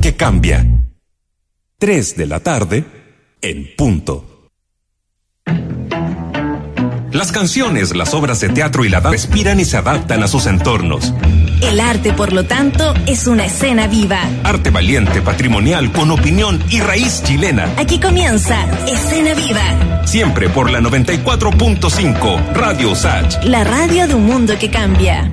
que cambia. 3 de la tarde en punto. Las canciones, las obras de teatro y la danza respiran y se adaptan a sus entornos. El arte, por lo tanto, es una escena viva. Arte valiente, patrimonial, con opinión y raíz chilena. Aquí comienza Escena Viva. Siempre por la 94.5 Radio Sach. La radio de un mundo que cambia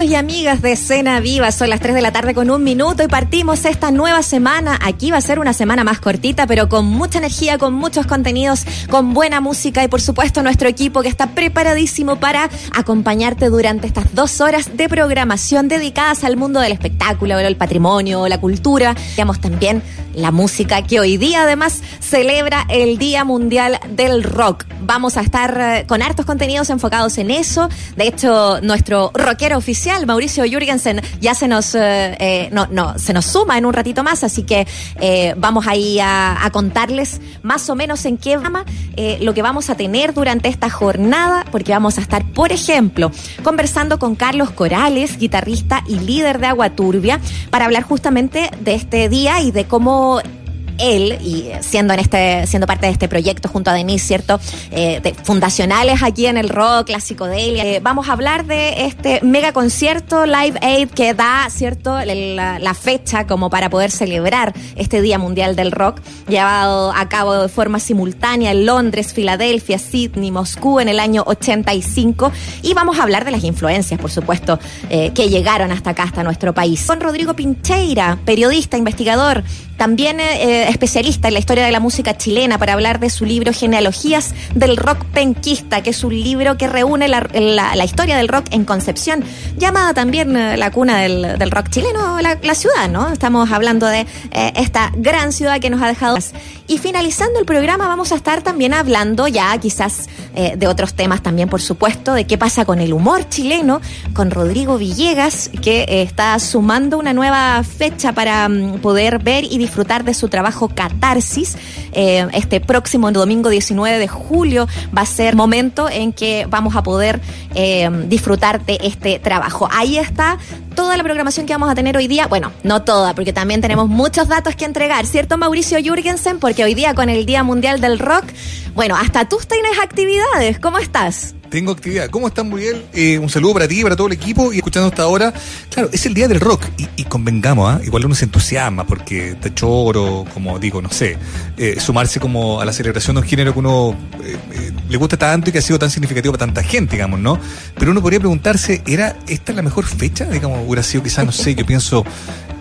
y amigas de Escena Viva, son las 3 de la tarde con un minuto y partimos esta nueva semana. Aquí va a ser una semana más cortita, pero con mucha energía, con muchos contenidos, con buena música y por supuesto nuestro equipo que está preparadísimo para acompañarte durante estas dos horas de programación dedicadas al mundo del espectáculo, el patrimonio, la cultura. Digamos también la música que hoy día además celebra el Día Mundial del Rock. Vamos a estar eh, con hartos contenidos enfocados en eso. De hecho, nuestro rockero oficial, Mauricio Jürgensen, ya se nos, eh, eh, no, no, se nos suma en un ratito más, así que vamos ahí a, a, contarles más o menos en qué va lo que vamos a tener durante esta jornada, porque vamos a estar, por ejemplo, conversando con Carlos Corales, guitarrista y líder de Agua Turbia, para hablar justamente de este día y de cómo のー él y siendo en este siendo parte de este proyecto junto a Denise, cierto, eh, fundacionales aquí en el rock, clásico de eh, vamos a hablar de este mega concierto Live Aid que da, cierto, la, fecha como para poder celebrar este Día Mundial del Rock, llevado a cabo de forma simultánea en Londres, Filadelfia, Sydney, Moscú en el año 85 y vamos a hablar de las influencias, por supuesto, eh, que llegaron hasta acá, hasta nuestro país. Con Rodrigo Pincheira, periodista, investigador, también eh, especialista en la historia de la música chilena, para hablar de su libro Genealogías del Rock Penquista, que es un libro que reúne la, historia del rock en Concepción, llamada también eh, la cuna del, rock chileno, la, ciudad, ¿no? Estamos hablando de eh, esta gran ciudad que nos ha dejado. Y finalizando el programa vamos a estar también hablando ya quizás de otros temas también, por supuesto, de qué pasa con el humor chileno, con Rodrigo Villegas, que está sumando una nueva fecha para mm, poder ver y disfrutar de su trabajo Catarsis. Eh, este próximo domingo 19 de julio va a ser momento en que vamos a poder eh, disfrutar de este trabajo. Ahí está toda la programación que vamos a tener hoy día. Bueno, no toda, porque también tenemos muchos datos que entregar, ¿cierto, Mauricio Jürgensen? Porque hoy día con el Día Mundial del Rock, bueno, hasta tú tienes actividades. ¿Cómo estás? Tengo actividad. ¿Cómo están, Miguel? Eh, un saludo para ti, para todo el equipo y escuchando hasta ahora. Claro, es el día del rock y, convengamos, ¿ah? igual uno se entusiasma porque te choro, como digo, no sé, eh, sumarse como a la celebración de un género que uno eh, le gusta tanto y que ha sido tan significativo para tanta gente, digamos, ¿no? Pero uno podría preguntarse, ¿era esta la mejor fecha? Digamos, hubiera sido quizás, no sé, yo pienso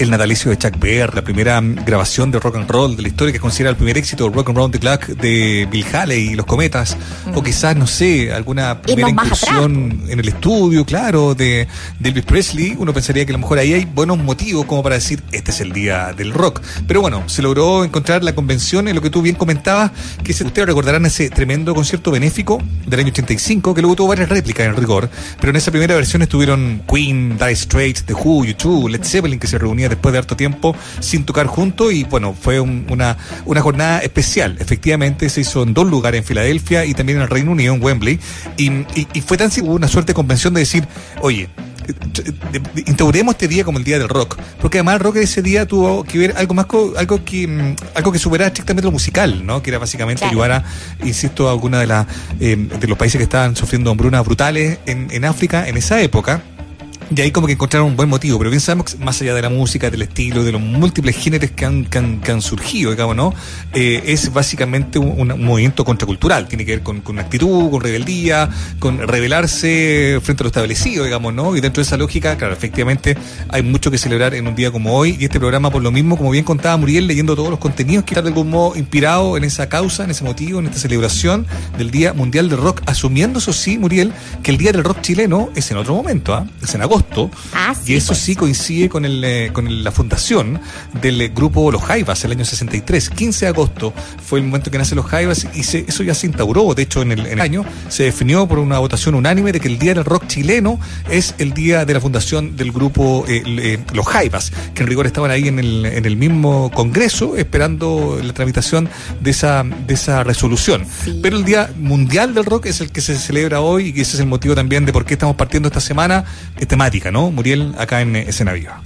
el natalicio de Chuck Berry, la primera grabación de rock and roll de la historia que considera el primer éxito rock and roll the clock de Bill Haley y los Cometas, o mm. quizás, no sé, alguna primera incursión en el estudio, claro, de, Elvis Presley, uno pensaría que a lo mejor ahí hay buenos motivos como para decir, este es el día del rock. Pero bueno, se logró encontrar la convención en lo que tú bien comentabas, que ustedes recordarán ese tremendo concierto benéfico del año 85, que luego tuvo varias réplicas en rigor, pero en esa primera versión estuvieron Queen, Dire Straits, The Who, U2, Led Zeppelin, que se reunía después de harto tiempo sin tocar juntos y bueno, fue una, una jornada especial. Efectivamente se hizo en dos lugares, en Filadelfia y también en el Reino Unido, en Wembley, y, y, fue tan una suerte de convención de decir, oye, instauremos este día como el día del rock, porque además el rock ese día tuvo que ver algo más algo que mm, algo que superara estrictamente lo musical, ¿no? Que era básicamente ayudar a, insisto, a alguna de las eh, de los países que estaban sufriendo hambrunas brutales en, en África en esa época y ahí como que encontraron un buen motivo, pero bien sabemos que más allá de la música, del estilo, de los múltiples géneros que han, que han, surgido, digamos, ¿no? Eh, es básicamente un, movimiento contracultural, tiene que ver con, con actitud, con rebeldía, con rebelarse frente a lo establecido, digamos, ¿no? Y dentro de esa lógica, claro, efectivamente hay mucho que celebrar en un día como hoy, y este programa por lo mismo, como bien contaba Muriel, leyendo todos los contenidos que están de algún modo inspirado en esa causa, en ese motivo, en esta celebración del Día Mundial del Rock, asumiendo eso sí, Muriel, que el Día del Rock chileno es en otro momento, ¿ah? Es en agosto Ah, y eso pues. sí coincide con, el, eh, con la fundación del eh, grupo Los Jaivas, el año 63. 15 de agosto fue el momento que nace Los Jaivas y eso ya se instauró. De hecho, en el, año se definió por una votación unánime de que el Día del Rock chileno es el día de la fundación del grupo eh, Los Jaivas, que en rigor estaban ahí en el, en el mismo Congreso esperando la tramitación de esa, de esa resolución. Pero el Día Mundial del Rock es el que se celebra hoy y ese es el motivo también de por qué estamos partiendo esta semana, este ¿no? Muriel acá en Escena Viva.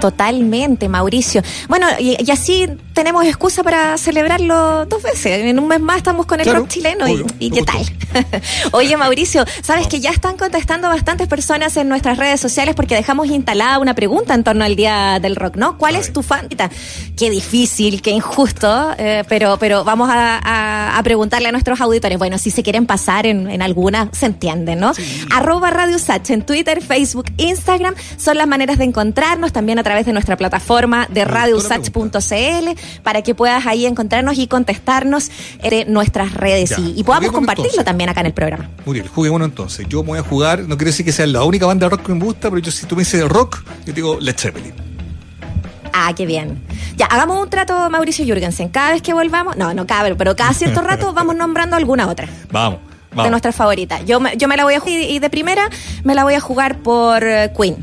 Totalmente, Mauricio. Bueno, y, así tenemos excusa para celebrarlo dos veces. En un mes más estamos con el rock chileno y, qué tal. Oye, Mauricio, sabes que ya están contestando bastantes personas en nuestras redes sociales porque dejamos instalada una pregunta en torno al Día del Rock, ¿no? ¿Cuál es tu favorita? Qué difícil, qué injusto, eh, pero, pero vamos a, preguntarle a nuestros auditores. Bueno, si se quieren pasar en, alguna, se entiende, ¿no? Arroba Radio Sach en Twitter, Facebook, Instagram son las maneras de encontrarnos también a través de nuestra plataforma de radiosach.cl para que puedas ahí encontrarnos y contestarnos de nuestras redes y, podamos compartirlo también acá en el programa. Muy bien, juguémonos entonces. Yo voy a jugar, no quiero decir que sea la única banda de rock que me gusta, pero yo si tú me dices rock, yo digo Led Zeppelin. Ah, qué bien. Ya, hagamos un trato, Mauricio Jürgensen. Cada vez que volvamos, no, no cabe, pero cada cierto rato vamos nombrando alguna otra. Vamos. De nuestras favoritas. Yo, yo me la voy a jugar y de primera me la voy a jugar por eh, Queen.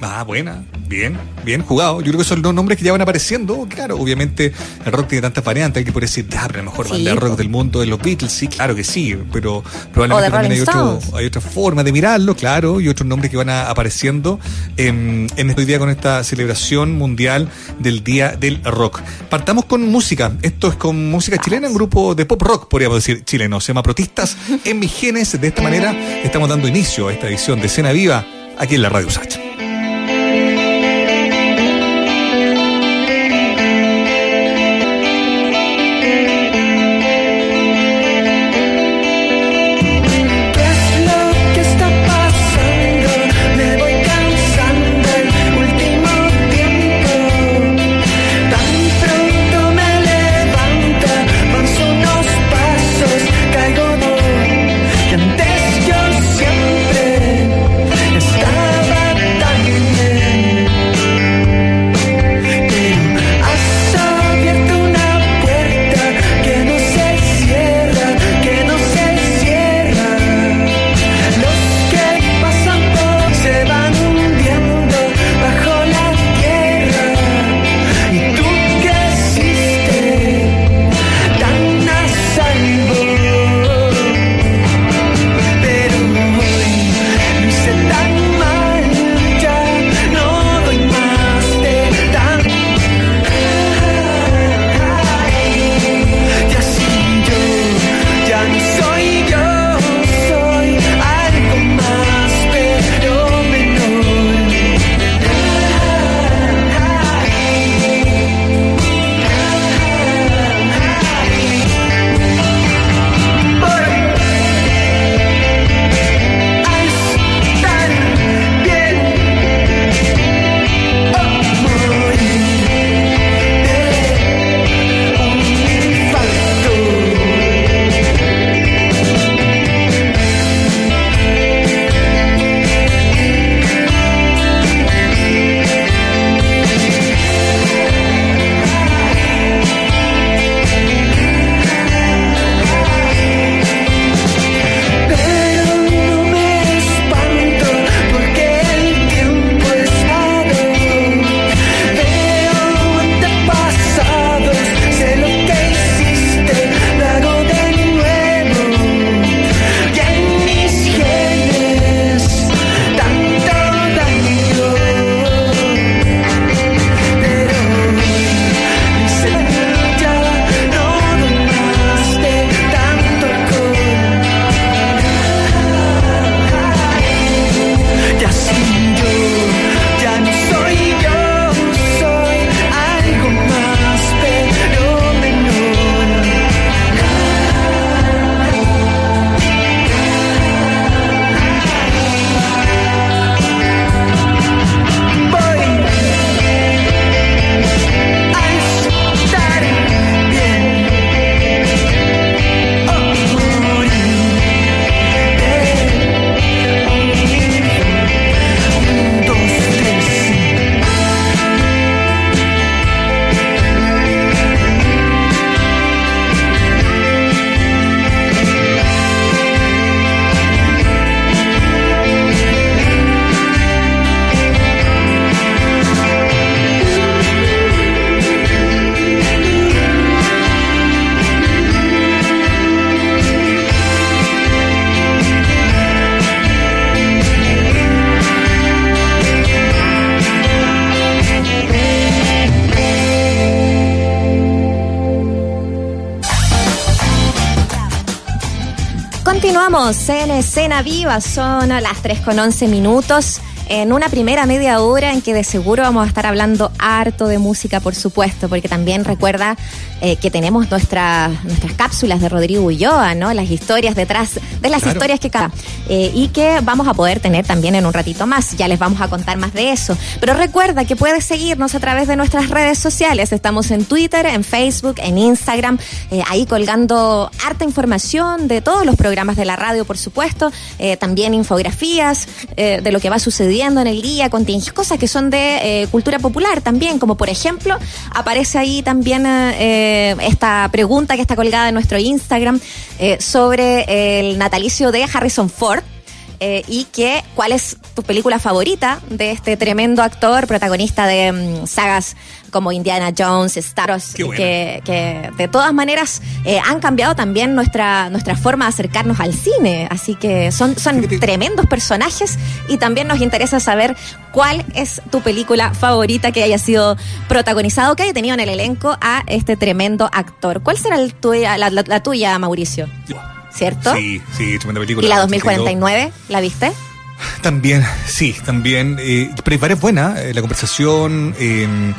Ah, buena. Bien, bien jugado. Yo creo que son los nombres que ya van apareciendo. Claro, obviamente el rock tiene tantas variantes. Hay que poder decir, ah, pero la mejor banda de rock del mundo de los Beatles. Sí, claro que sí. Pero probablemente también hay, otro, hay otra forma de mirarlo, claro. Y otros nombres que van apareciendo en, en este día con esta celebración mundial del Día del Rock. Partamos con música. Esto es con música chilena, un grupo de pop rock, podríamos decir, chileno. Se llama Protistas en mis genes. De esta manera estamos dando inicio a esta edición de Cena Viva aquí en la Radio Sacha. Viva, son las 3 con 11 minutos. En una primera media hora en que de seguro vamos a estar hablando harto de música, por supuesto, porque también recuerda eh, que tenemos nuestras nuestras cápsulas de Rodrigo Ulloa, ¿no? Las historias detrás de las historias que cada eh, y que vamos a poder tener también en un ratito más. Ya les vamos a contar más de eso. Pero recuerda que puedes seguirnos a través de nuestras redes sociales. Estamos en Twitter, en Facebook, en Instagram, eh, ahí colgando harta información de todos los programas de la radio, por supuesto, también infografías de lo que va sucediendo en el día, cosas que son de eh, cultura popular también, como por ejemplo, aparece ahí también eh, esta pregunta que está colgada en nuestro Instagram eh, sobre el natalicio de Harrison Ford. Y que cuál es tu película favorita de este tremendo actor, protagonista de mm, sagas como Indiana Jones, Star Wars, que, que, de todas maneras eh, han cambiado también nuestra, nuestra forma de acercarnos al cine. Así que son, son tremendos personajes y también nos interesa saber cuál es tu película favorita que haya sido protagonizado, que haya tenido en el elenco a este tremendo actor. ¿Cuál será el tuya, la, la, tuya, Mauricio? ¿Cierto? Sí, sí, tremenda película. ¿Y la 2049? ¿La viste? También, sí, también. Eh, pero hay varias buenas. Eh, la conversación. Eh,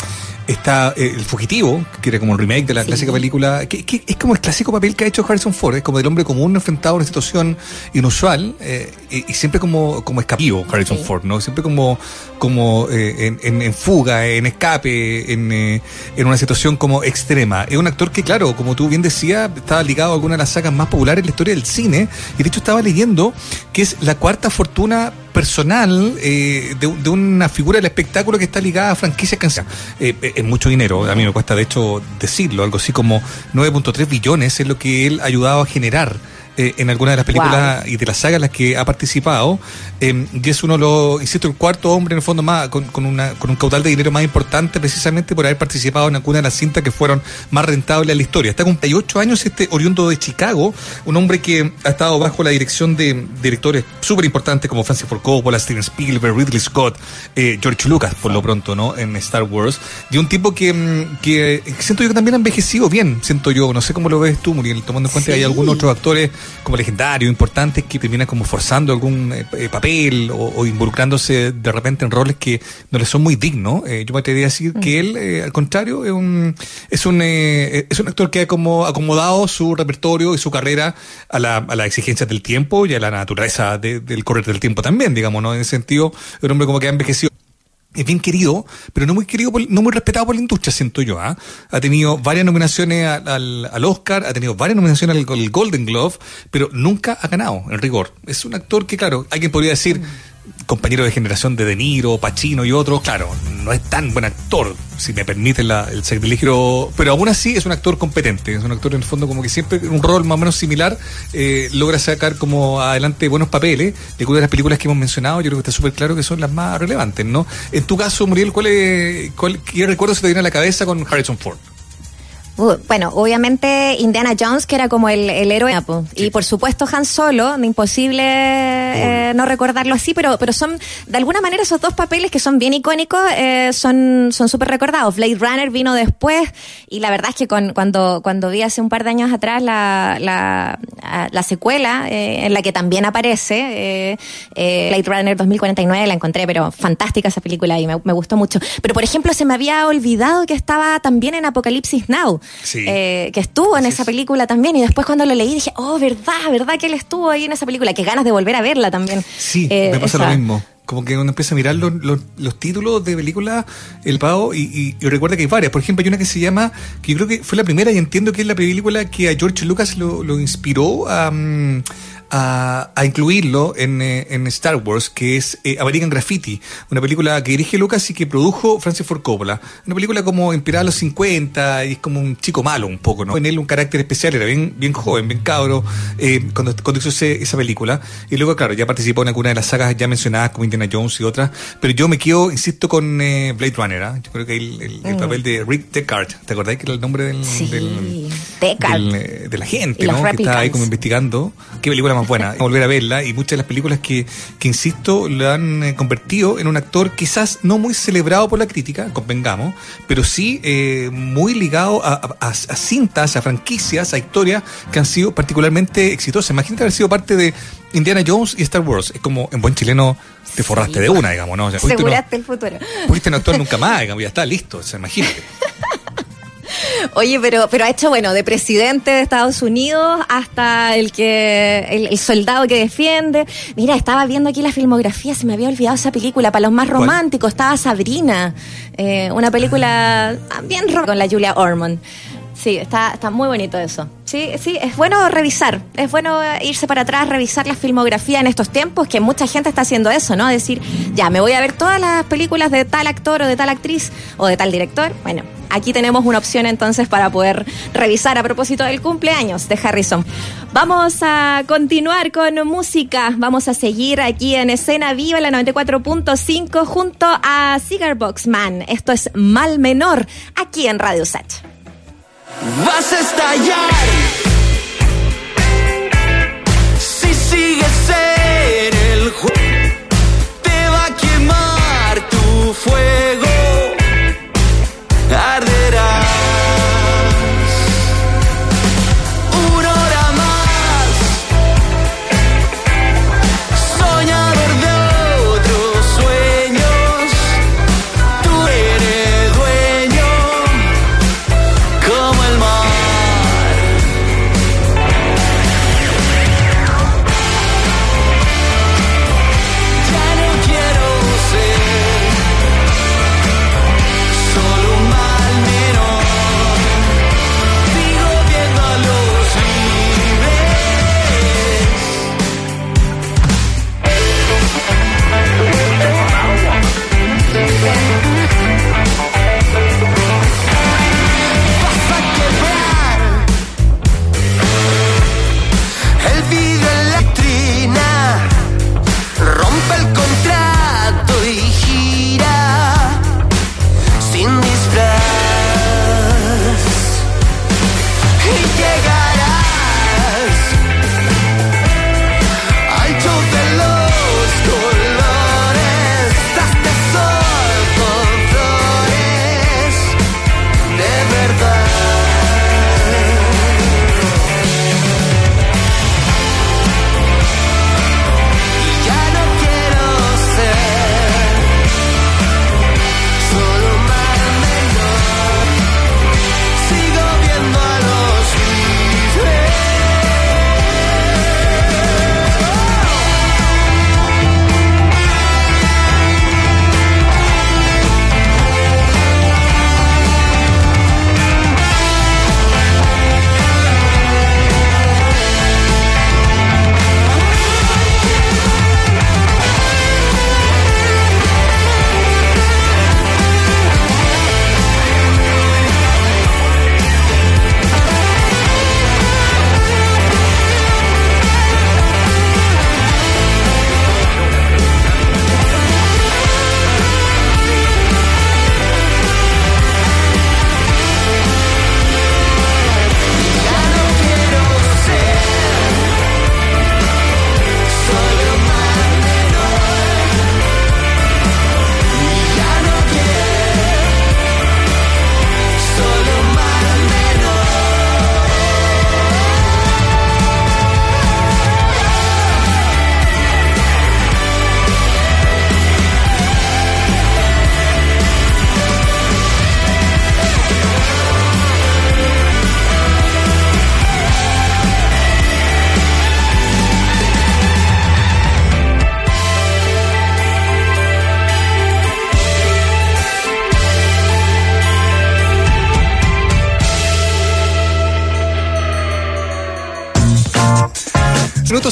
está eh, El Fugitivo, que era como un remake de la clásica película, que, es como el clásico papel que ha hecho Harrison Ford, es como del hombre común enfrentado a una situación inusual eh, y, siempre como, como escapivo Harrison Ford, ¿no? Siempre como, como eh, en, fuga, en escape, en, en una situación como extrema. Es un actor que, claro, como tú bien decías, estaba ligado a alguna de las sagas más populares en la historia del cine y de hecho estaba leyendo que es la cuarta fortuna personal eh, de, una figura del espectáculo que está ligada a franquicias canciones. Eh, eh, es mucho dinero, a mí me cuesta de hecho decirlo, algo así como 9.3 billones es lo que él ha ayudado a generar eh, en algunas de las películas y de las sagas en las que ha participado. Eh, y es uno de los, insisto, el cuarto hombre en el fondo más con, con, una, con un caudal de dinero más importante precisamente por haber participado en alguna de las cintas que fueron más rentables en la historia. Está con 38 años este oriundo de Chicago, un hombre que ha estado bajo la dirección de directores súper importantes como Francis Ford Coppola, Steven Spielberg, Ridley Scott, eh, George Lucas por lo pronto, ¿no? En Star Wars. Y un tipo que, mm, que siento yo que también ha envejecido bien, siento yo. No sé cómo lo ves tú, Muriel, tomando en cuenta que hay algunos otros actores como legendarios, importantes, que terminan como forzando algún eh, eh, papel o, involucrándose de repente en roles que no les son muy dignos. Eh, yo me atrevería a decir que él, al contrario, es un, es un, es un actor que ha como acomodado su repertorio y su carrera a la, a las exigencias del tiempo y a la naturaleza del correr del tiempo también, digamos, ¿no? En ese sentido, un hombre como que ha envejecido es bien querido, pero no muy querido, no muy respetado por la industria, siento yo. ¿ah? Ha tenido varias nominaciones al, al, Oscar, ha tenido varias nominaciones al, Golden Glove, pero nunca ha ganado, en rigor. Es un actor que, claro, alguien podría decir, compañero de generación de De Niro, Pacino y otros, claro, no es tan buen actor, si me permite la, el sacrilegio, pero aún así es un actor competente, es un actor en el fondo como que siempre un rol más o menos similar eh, logra sacar como adelante buenos papeles de de las películas que hemos mencionado, yo creo que está súper claro que son las más relevantes, ¿no? En tu caso, Muriel, ¿cuál es, cuál, ¿qué recuerdo se te viene a la cabeza con Harrison Ford? Bueno, obviamente Indiana Jones, que era como el, héroe. Y por supuesto Han Solo, imposible eh, no recordarlo así, pero, pero son, de alguna manera, esos dos papeles que son bien icónicos, eh, son súper recordados. Blade Runner vino después, y la verdad es que con, cuando, cuando vi hace un par de años atrás la, la, la secuela, eh, en la que también aparece, Blade Runner 2049, la encontré, pero fantástica esa película y me, me gustó mucho. Pero por ejemplo, se me había olvidado que estaba también en Apocalipsis Now. Eh, que estuvo en esa película también. Y después cuando lo leí dije, oh, verdad, verdad que él estuvo ahí en esa película. Qué ganas de volver a verla también. Sí, me eh, pasa lo mismo como que uno empieza a mirar los, los, títulos de películas, el pavo, y, recuerda que hay varias. Por ejemplo, hay una que se llama, que yo creo que fue la primera y entiendo que es la película que a George Lucas lo, lo inspiró a, mm, a, incluirlo en, eh, en, Star Wars, que es eh, American Graffiti, una película que dirige Lucas y que produjo Francis Ford Coppola. Una película como inspirada a los 50 y es como un chico malo un poco, ¿no? En él un carácter especial, era bien, bien joven, bien cabro, eh, cuando, cuando hizo esa película. Y luego, claro, ya participó en alguna de las sagas ya mencionadas como Indiana Jones y otras, pero yo me quedo, insisto, con Blade Runner, ¿ah? Yo creo que el, el, mm. papel de Rick Deckard, ¿te acordáis que era el nombre del, sí, del, de la gente, ¿no? Que estaba ahí como investigando. Qué película más buena. Volver a verla y muchas de las películas que, que insisto, lo han eh, convertido en un actor quizás no muy celebrado por la crítica, convengamos, pero sí eh, muy ligado a, a, a, cintas, a franquicias, a historias que han sido particularmente exitosas. Imagínate haber sido parte de Indiana Jones y Star Wars. Es como en buen chileno te forraste de una, digamos, ¿no? O sea, Aseguraste no, el futuro. Pudiste no actuar nunca más, digamos, ya está listo, o sea, imagínate. Oye, pero, pero ha hecho, bueno, de presidente de Estados Unidos hasta el que, el, soldado que defiende. Mira, estaba viendo aquí la filmografía, se me había olvidado esa película, para los más románticos, estaba Sabrina, eh, una película bien rock con la Julia Ormond. Sí, está, está muy bonito eso. Sí, sí, es bueno revisar, es bueno irse para atrás, revisar la filmografía en estos tiempos, que mucha gente está haciendo eso, ¿no? Decir, ya, me voy a ver todas las películas de tal actor o de tal actriz o de tal director. Bueno, aquí tenemos una opción entonces para poder revisar a propósito del cumpleaños de Harrison. Vamos a continuar con música, vamos a seguir aquí en escena viva, la 94.5, junto a Cigar Box Man. Esto es Mal Menor, aquí en Radio Sach. Vas a estallar si sigues en el juego. Te va a quemar tu fuego.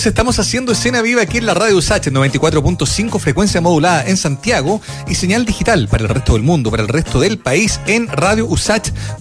Estamos haciendo escena viva aquí en la radio USACH 94.5 frecuencia modulada en Santiago y señal digital para el resto del mundo, para el resto del país en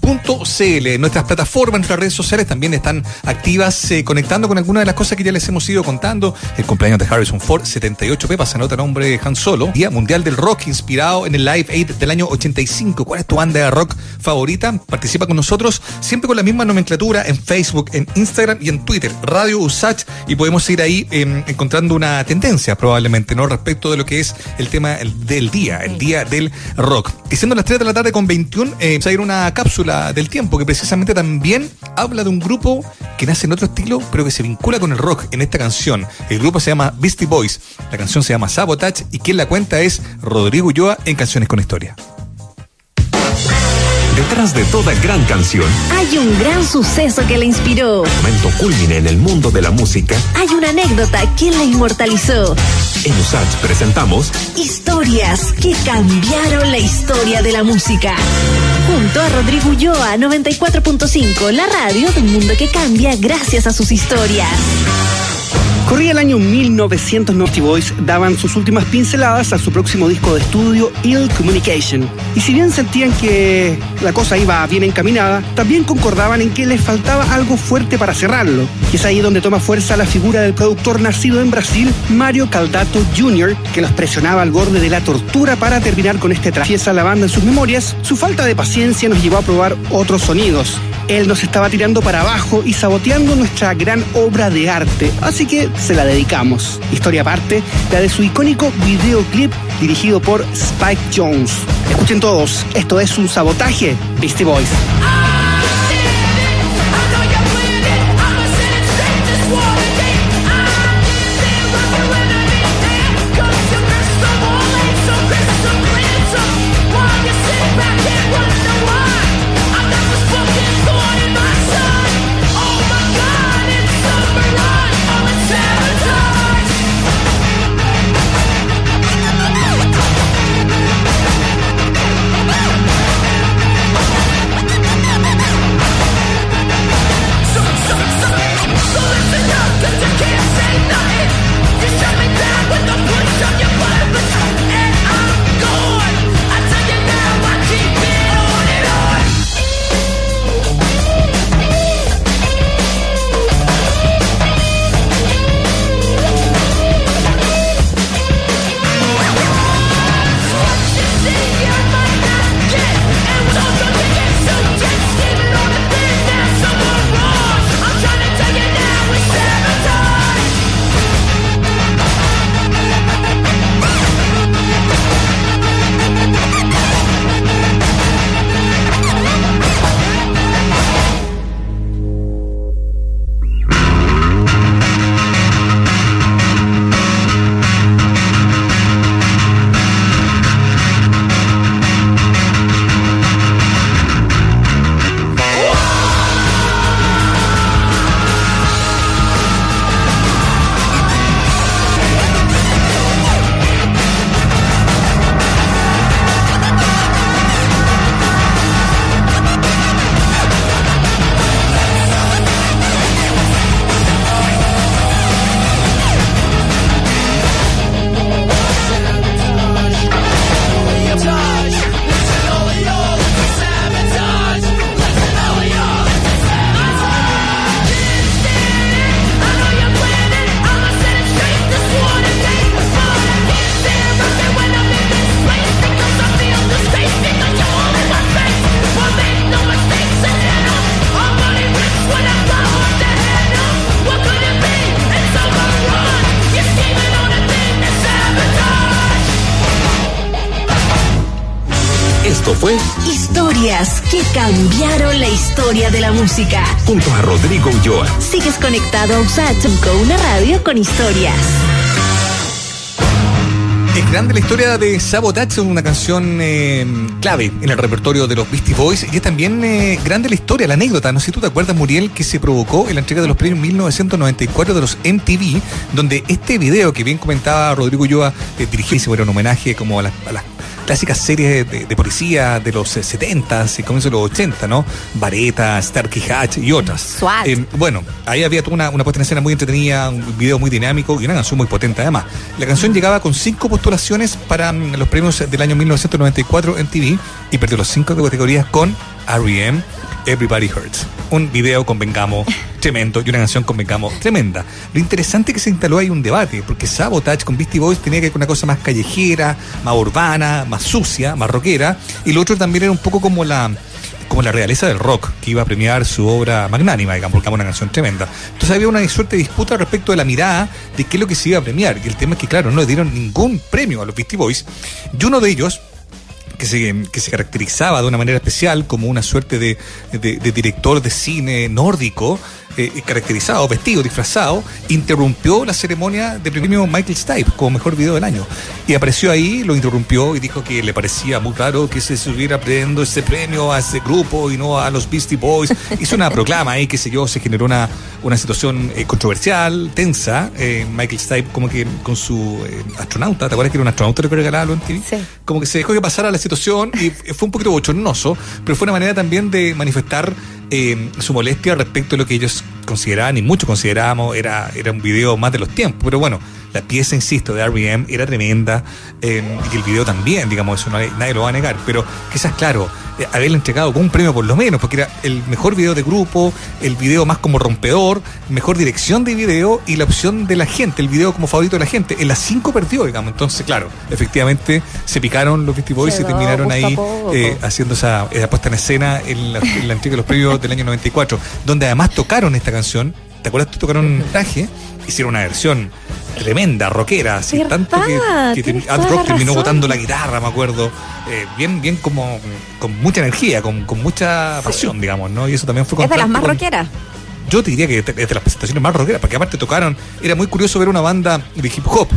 radiousach.cl. Nuestras plataformas, nuestras redes sociales también están activas eh, conectando con algunas de las cosas que ya les hemos ido contando. El cumpleaños de Harrison Ford, 78 pasa nota nombre de Han Solo. Día Mundial del Rock inspirado en el Live Aid del año 85. ¿Cuál es tu banda de rock favorita? Participa con nosotros siempre con la misma nomenclatura en Facebook, en Instagram y en Twitter, Radio USACH y podemos ir ahí eh, encontrando una tendencia probablemente, ¿no? Respecto de lo que es el tema el- del día, el día del rock. Y siendo las 3 de la tarde con 21, eh, vamos a ir una cápsula del tiempo que precisamente también habla de un grupo que nace en otro estilo, pero que se vincula con el rock en esta canción. El grupo se llama Beastie Boys, la canción se llama Sabotage y quien la cuenta es Rodrigo Ulloa en Canciones con Historia. Detrás de toda gran canción, Hay un gran suceso que la inspiró. momento culmine en el mundo de la música, Hay una anécdota que la inmortalizó. en USACH presentamos Historias que cambiaron la historia de la música. Junto a Rodrigo Ulloa, 94.5, la radio del mundo que cambia gracias a sus historias. Corría el año 1990 Boys daban sus últimas pinceladas a su próximo disco de estudio Ill Communication. Y si bien sentían que la cosa iba bien encaminada, también concordaban en que les faltaba algo fuerte para cerrarlo. Y es ahí donde toma fuerza la figura del productor nacido en Brasil, Mario Caldato Jr., que los presionaba al borde de la tortura para terminar con este trabajo. Fiesa la banda en sus memorias, su falta de paciencia nos llevó a probar otros sonidos. Él nos estaba tirando para abajo y saboteando nuestra gran obra de arte, así que se la dedicamos. Historia aparte, la de su icónico videoclip dirigido por Spike Jones. Escuchen todos, esto es un sabotaje, Beastie Boys. Música. junto a Rodrigo Ulloa. Sigues conectado a USACH con una radio con historias. Es grande la historia de Sabotage, una canción eh, clave en el repertorio de los Beastie Boys. Y es también eh, grande la historia, la anécdota. No sé si tú te acuerdas, Muriel, que se provocó en la entrega de los premios 1994 de los MTV, donde este video que bien comentaba Rodrigo Ulloa, eh, dirigido era un homenaje como a las, a las clásicas series de, de policía de los eh, 70 y comienzos de los 80, ¿no? Vareta, Starkey Hatch y otras. Eh, bueno, ahí había una, una puesta en escena muy entretenida, un video muy dinámico y una canción muy potente además. La canción llegaba con cinco postulaciones para mm, los premios del año 1994 en TV y perdió los cinco categorías con R.E.M. Everybody Hurts. Un video con Vengamo tremendo y una canción con Vengamo tremenda. Lo interesante es que se instaló ahí un debate, porque Sabotage con Beastie Boys tenía que ver con una cosa más callejera, más urbana, más sucia, más rockera, y lo otro también era un poco como la como la realeza del rock, que iba a premiar su obra magnánima, digamos, porque era una canción tremenda. Entonces había una suerte de disputa respecto de la mirada de qué es lo que se iba a premiar. Y el tema es que, claro, no le dieron ningún premio a los Beastie Boys. Y uno de ellos, que se, que se caracterizaba de una manera especial como una suerte de, de- de director de cine nórdico, eh, caracterizado, vestido, disfrazado, interrumpió la ceremonia de premio Michael Stipe como mejor video del año. Y apareció ahí, lo interrumpió y dijo que le parecía muy raro que se estuviera prendo ese premio a ese grupo y no a los Beastie Boys. Hizo una proclama ahí, qué sé yo, se generó una, una situación eh, controversial, tensa. Eh, Michael Stipe como que con su eh, astronauta, ¿te acuerdas que era un astronauta que regalaba en TV? Sí. como que se dejó que pasara la situación y fue un poquito bochornoso, pero fue una manera también de manifestar eh, su molestia respecto a lo que ellos consideraban y muchos considerábamos era, era un video más de los tiempos. Pero bueno, la pieza, insisto, de R.E.M. era tremenda eh, y el video también, digamos, eso nadie, nadie lo va a negar. Pero quizás, claro, eh, haberle entregado con un premio por lo menos, porque era el mejor video de grupo, el video más como rompedor, mejor dirección de video y la opción de la gente, el video como favorito de la gente. En las cinco perdió, digamos. Entonces, claro, efectivamente se picaron los Beastie Boys y terminaron ahí eh, haciendo esa, esa puesta en escena en la, en la entrega de los premios del año 94, donde además tocaron esta canción. ¿Te acuerdas? Tocaron traje, hicieron una versión tremenda, rockera, así, ¿Verdad? tanto que, que Ad Rock terminó botando la guitarra, me acuerdo, eh, bien, bien como con mucha energía, con, con mucha pasión, digamos, ¿no? Y eso también fue Es de las más con- rockeras. yo te diría que es de las presentaciones más rockeras, porque aparte tocaron, era muy curioso ver una banda de hip hop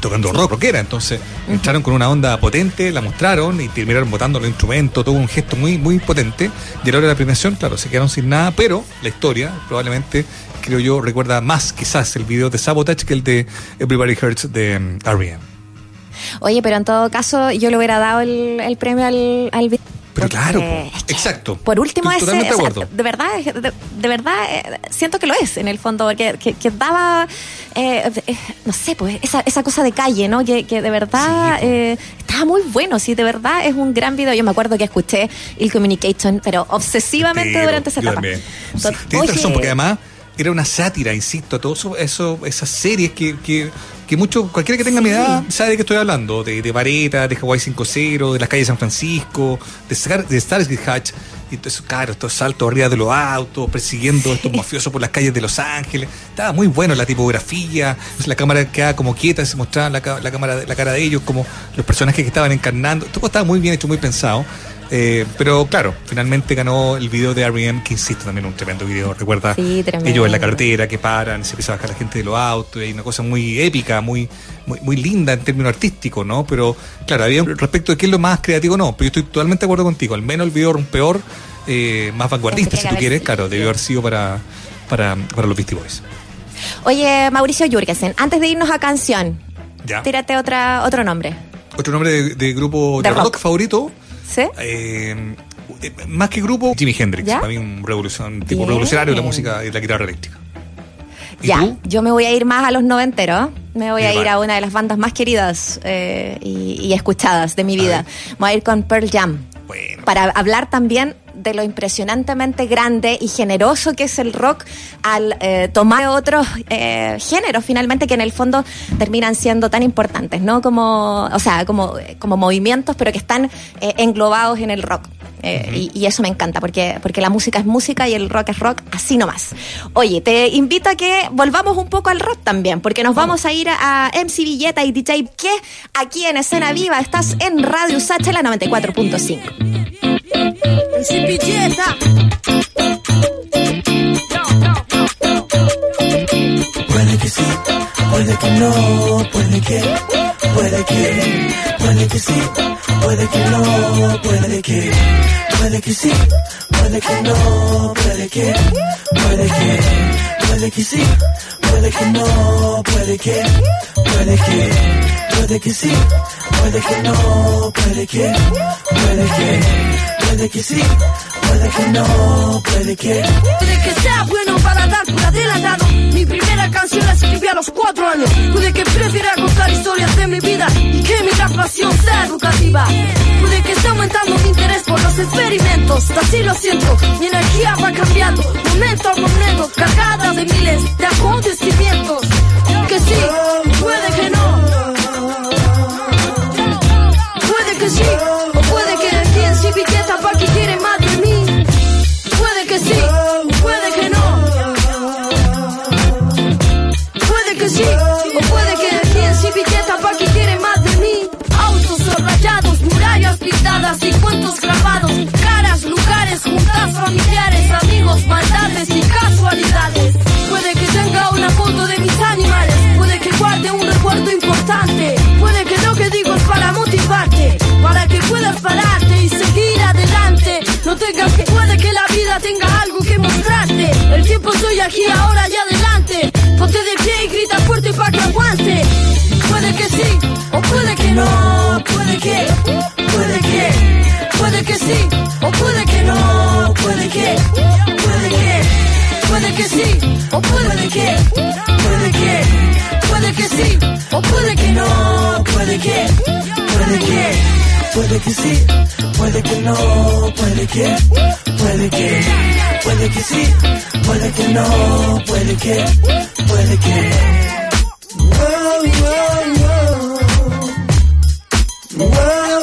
tocando rock rockera, entonces entraron con una onda potente, la mostraron y terminaron botando los instrumentos, todo un gesto muy muy potente, y a la hora de la premiación, claro, se quedaron sin nada, pero la historia probablemente, creo yo, recuerda más quizás el video de Sabotage que el de Everybody Hurts de um, R.E.M. Oye, pero en todo caso, yo le hubiera dado el, el premio al, al vi- Pero claro, po, es que, exacto. Por último, ese, de o sea, acuerdo. de verdad, de, de verdad, eh, siento que lo es en el fondo, porque que, que daba, eh, eh, no sé, pues esa, esa cosa de calle, ¿no? Que, que de verdad Sí, eh, estaba muy bueno, sí, de verdad es un gran video. Yo me acuerdo que escuché el Communication, pero obsesivamente Pero, durante esa yo etapa. también. Sí, tienes oye, razón, porque además era una sátira, insisto, a todo eso, eso- esas series que, que, que mucho, cualquiera que tenga mi edad sabe de qué estoy hablando, de, de Vareta, de Hawaii 5-0, de las calles de San Francisco, de, Star- de Starsky Hatch, y entonces, claro, estos saltos arriba de los autos, persiguiendo a estos mafiosos por las calles de Los Ángeles, estaba muy bueno la tipografía, entonces la cámara quedaba como quieta, se mostraba la, la cámara, la cara de ellos, como los personajes que estaban encarnando, todo estaba muy bien hecho, muy pensado. Eh, pero claro, finalmente ganó el video de R.E.M., que insisto, también un tremendo video. Recuerda Sí, tremendo. ellos en la carretera que paran, se empieza a bajar la gente de los autos, y hay una cosa muy épica, muy, muy, muy linda en términos artísticos, ¿no? Pero claro, había respecto de qué es lo más creativo, no. Pero yo estoy totalmente de acuerdo contigo. Al menos el video peor, eh, más vanguardista, Tendría si tú quieres, claro, debió haber sido para, para, para los Beastie Boys. Oye, Mauricio Jurgensen, antes de irnos a canción, ¿Ya? tírate otra, otro nombre. Otro nombre de, de grupo de, rock. rock. favorito, ¿Sí? eh, eh, más que grupo, Jimi Hendrix. ¿Ya? Para mí un revolucion, tipo Bien. revolucionario de la música y la guitarra eléctrica. ¿Y Ya, tú? yo me voy a ir más a los noventeros. Me voy a ir a una de las bandas más queridas eh, y, y escuchadas de mi vida. Me voy a ir con Pearl Jam. Bueno. Para hablar también de lo impresionantemente grande y generoso que es el rock al eh, tomar otros eh, géneros finalmente que en el fondo terminan siendo tan importantes, ¿no? Como, o sea, como, como movimientos, pero que están eh, englobados en el rock. Eh, y, y eso me encanta, porque, porque la música es música y el rock es rock, así nomás. Oye, te invito a que volvamos un poco al rock también, porque nos vamos a ir a, a MC Villeta y DJ que aquí en Escena Viva estás en Radio Sacha la 94.5. Puede que sí, puede que no, puede que, puede que, puede que sí, puede que no, puede que, puede que sí, puede que no, puede que, puede que, puede que sí, puede que no, puede que, puede que, puede que sí, puede que no, puede que, puede que, puede que sí, puede que no, puede que. Puede que sea bueno para dar por adelantado. Mi primera canción la escribí a los cuatro años. Puede que prefiera contar historias de mi vida y que mi graduación sea educativa. Puede que esté aumentando mi interés por los experimentos. Así lo siento, mi energía va cambiando. Momento a momento, cargada de miles de acontecimientos. Que sí, puede que no que sí, o puede que le quien si piqueta pa' que quiere más de mí. Puede que sí, puede que no. Puede que sí, o puede que le quien si piqueta pa' que quiere más de mí. Autos rayados, murallas pintadas y cuentos grabados, caras, lugares, juntas, familiares, amigos, maldades y casualidades. Puede que tenga una foto de mis animales, puede que guarde un recuerdo importante. No tengas que puede que la vida tenga algo que mostrarte. El tiempo soy aquí, ahora y adelante. Ponte de pie y grita fuerte para que aguante. Puede que sí, o puede que no. Puede que, puede que, puede que sí, o puede que no. Puede que, puede que, puede que sí, o puede que, puede que, puede que sí, o puede que no. Puede que puede que. Puede que sí, puede que no, puede que, puede que, puede que sí, puede que no, puede que, puede que. Wow, wow, wow. Wow,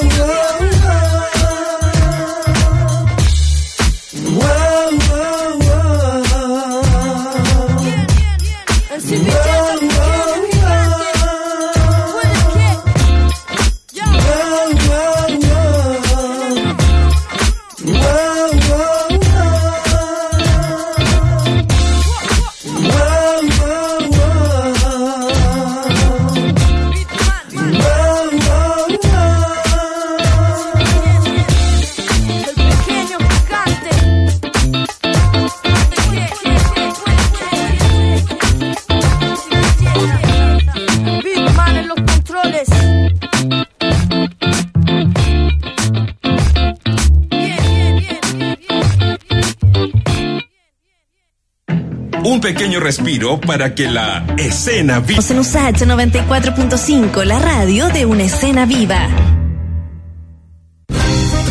pequeño respiro para que la escena viva. En USACH 94.5, la radio de una escena viva.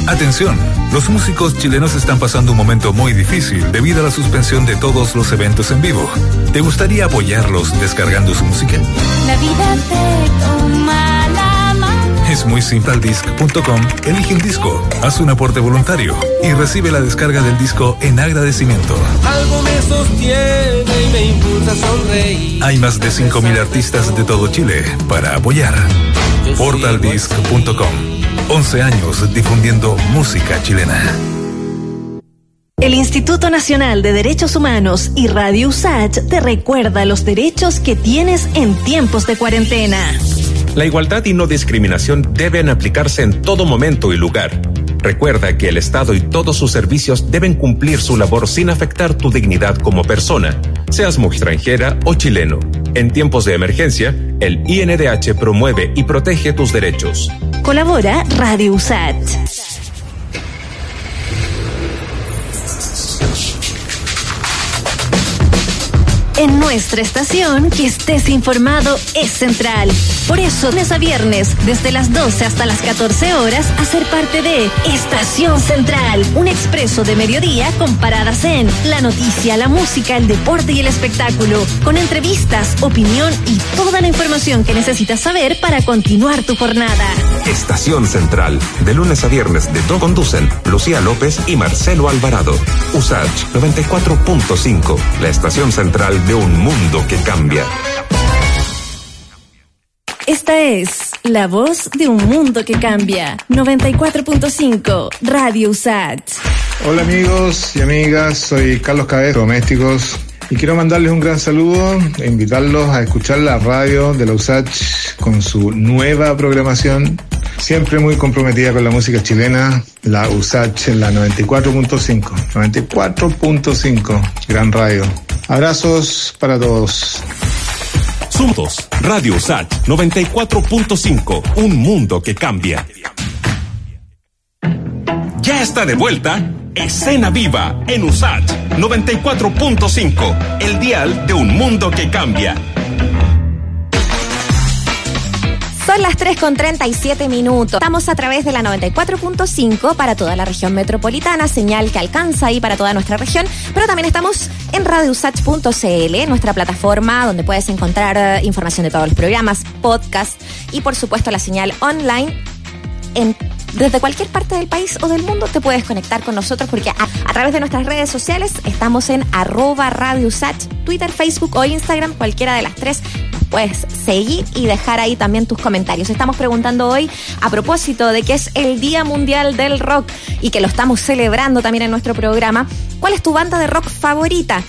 Atención, los músicos chilenos están pasando un momento muy difícil debido a la suspensión de todos los eventos en vivo. ¿Te gustaría apoyarlos descargando su música? La vida te. Es muy simple al disc.com, elige un disco, haz un aporte voluntario y recibe la descarga del disco en agradecimiento. Algo me sostiene y me impulsa a sonreír. Hay más de 5.000 artistas de todo Chile para apoyar. Portaldisc.com 11 años difundiendo música chilena. El Instituto Nacional de Derechos Humanos y Radio USACH te recuerda los derechos que tienes en tiempos de cuarentena. La igualdad y no discriminación deben aplicarse en todo momento y lugar. Recuerda que el Estado y todos sus servicios deben cumplir su labor sin afectar tu dignidad como persona, seas mujer extranjera o chileno. En tiempos de emergencia, el INDH promueve y protege tus derechos. Colabora Radio USACH. En nuestra estación, que estés informado es central. Por eso, lunes a viernes, desde las 12 hasta las 14 horas, a ser parte de Estación Central, un expreso de mediodía con paradas en la noticia, la música, el deporte y el espectáculo, con entrevistas, opinión y toda la información que necesitas saber para continuar tu jornada. Estación Central, de lunes a viernes de todo conducen Lucía López y Marcelo Alvarado. USACH 94.5, la estación central de un mundo que cambia. Esta es la voz de un mundo que cambia. 94.5 Radio USACH. Hola amigos y amigas, soy Carlos Cabeza, Domésticos, y quiero mandarles un gran saludo e invitarlos a escuchar la radio de la USACH con su nueva programación, siempre muy comprometida con la música chilena, la USACH en la 94.5, 94.5, gran radio. Abrazos para todos. Sumtos, Radio USACH 94.5, un mundo que cambia. Ya está de vuelta Escena Viva en USACH 94.5, el dial de un mundo que cambia. Son las 3 con 37 minutos. Estamos a través de la 94.5 para toda la región metropolitana, señal que alcanza ahí para toda nuestra región, pero también estamos en radiosach.cl, nuestra plataforma donde puedes encontrar eh, información de todos los programas, podcasts y por supuesto la señal online en desde cualquier parte del país o del mundo te puedes conectar con nosotros porque a, través de nuestras redes sociales estamos en arroba Radio Twitter, Facebook o Instagram, cualquiera de las tres. Puedes seguir y dejar ahí también tus comentarios. Estamos preguntando hoy a propósito de que es el Día Mundial del Rock y que lo estamos celebrando también en nuestro programa. ¿Cuál es tu banda de rock favorita?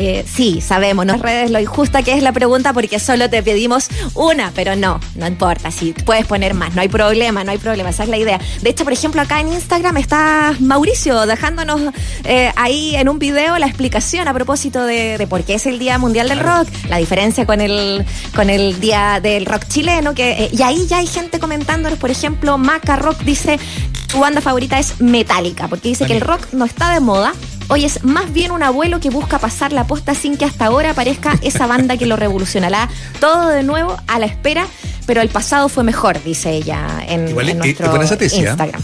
Eh, sí, sabemos, ¿no? Redes lo injusta que es la pregunta porque solo te pedimos una, pero no, no importa, si puedes poner más, no hay problema, no hay problema, esa es la idea. De hecho, por ejemplo, acá en Instagram está Mauricio dejándonos eh, ahí en un video la explicación a propósito de, de por qué es el Día Mundial del Rock, la diferencia con el, con el Día del Rock chileno, que, eh, y ahí ya hay gente comentándonos, por ejemplo, Maca Rock dice, tu banda favorita es Metallica, porque dice que el rock no está de moda, Hoy es más bien un abuelo que busca pasar la posta sin que hasta ahora aparezca esa banda que lo revolucionará. Todo de nuevo a la espera, pero el pasado fue mejor, dice ella en, Igual en es- nuestro ¿ah? Instagram.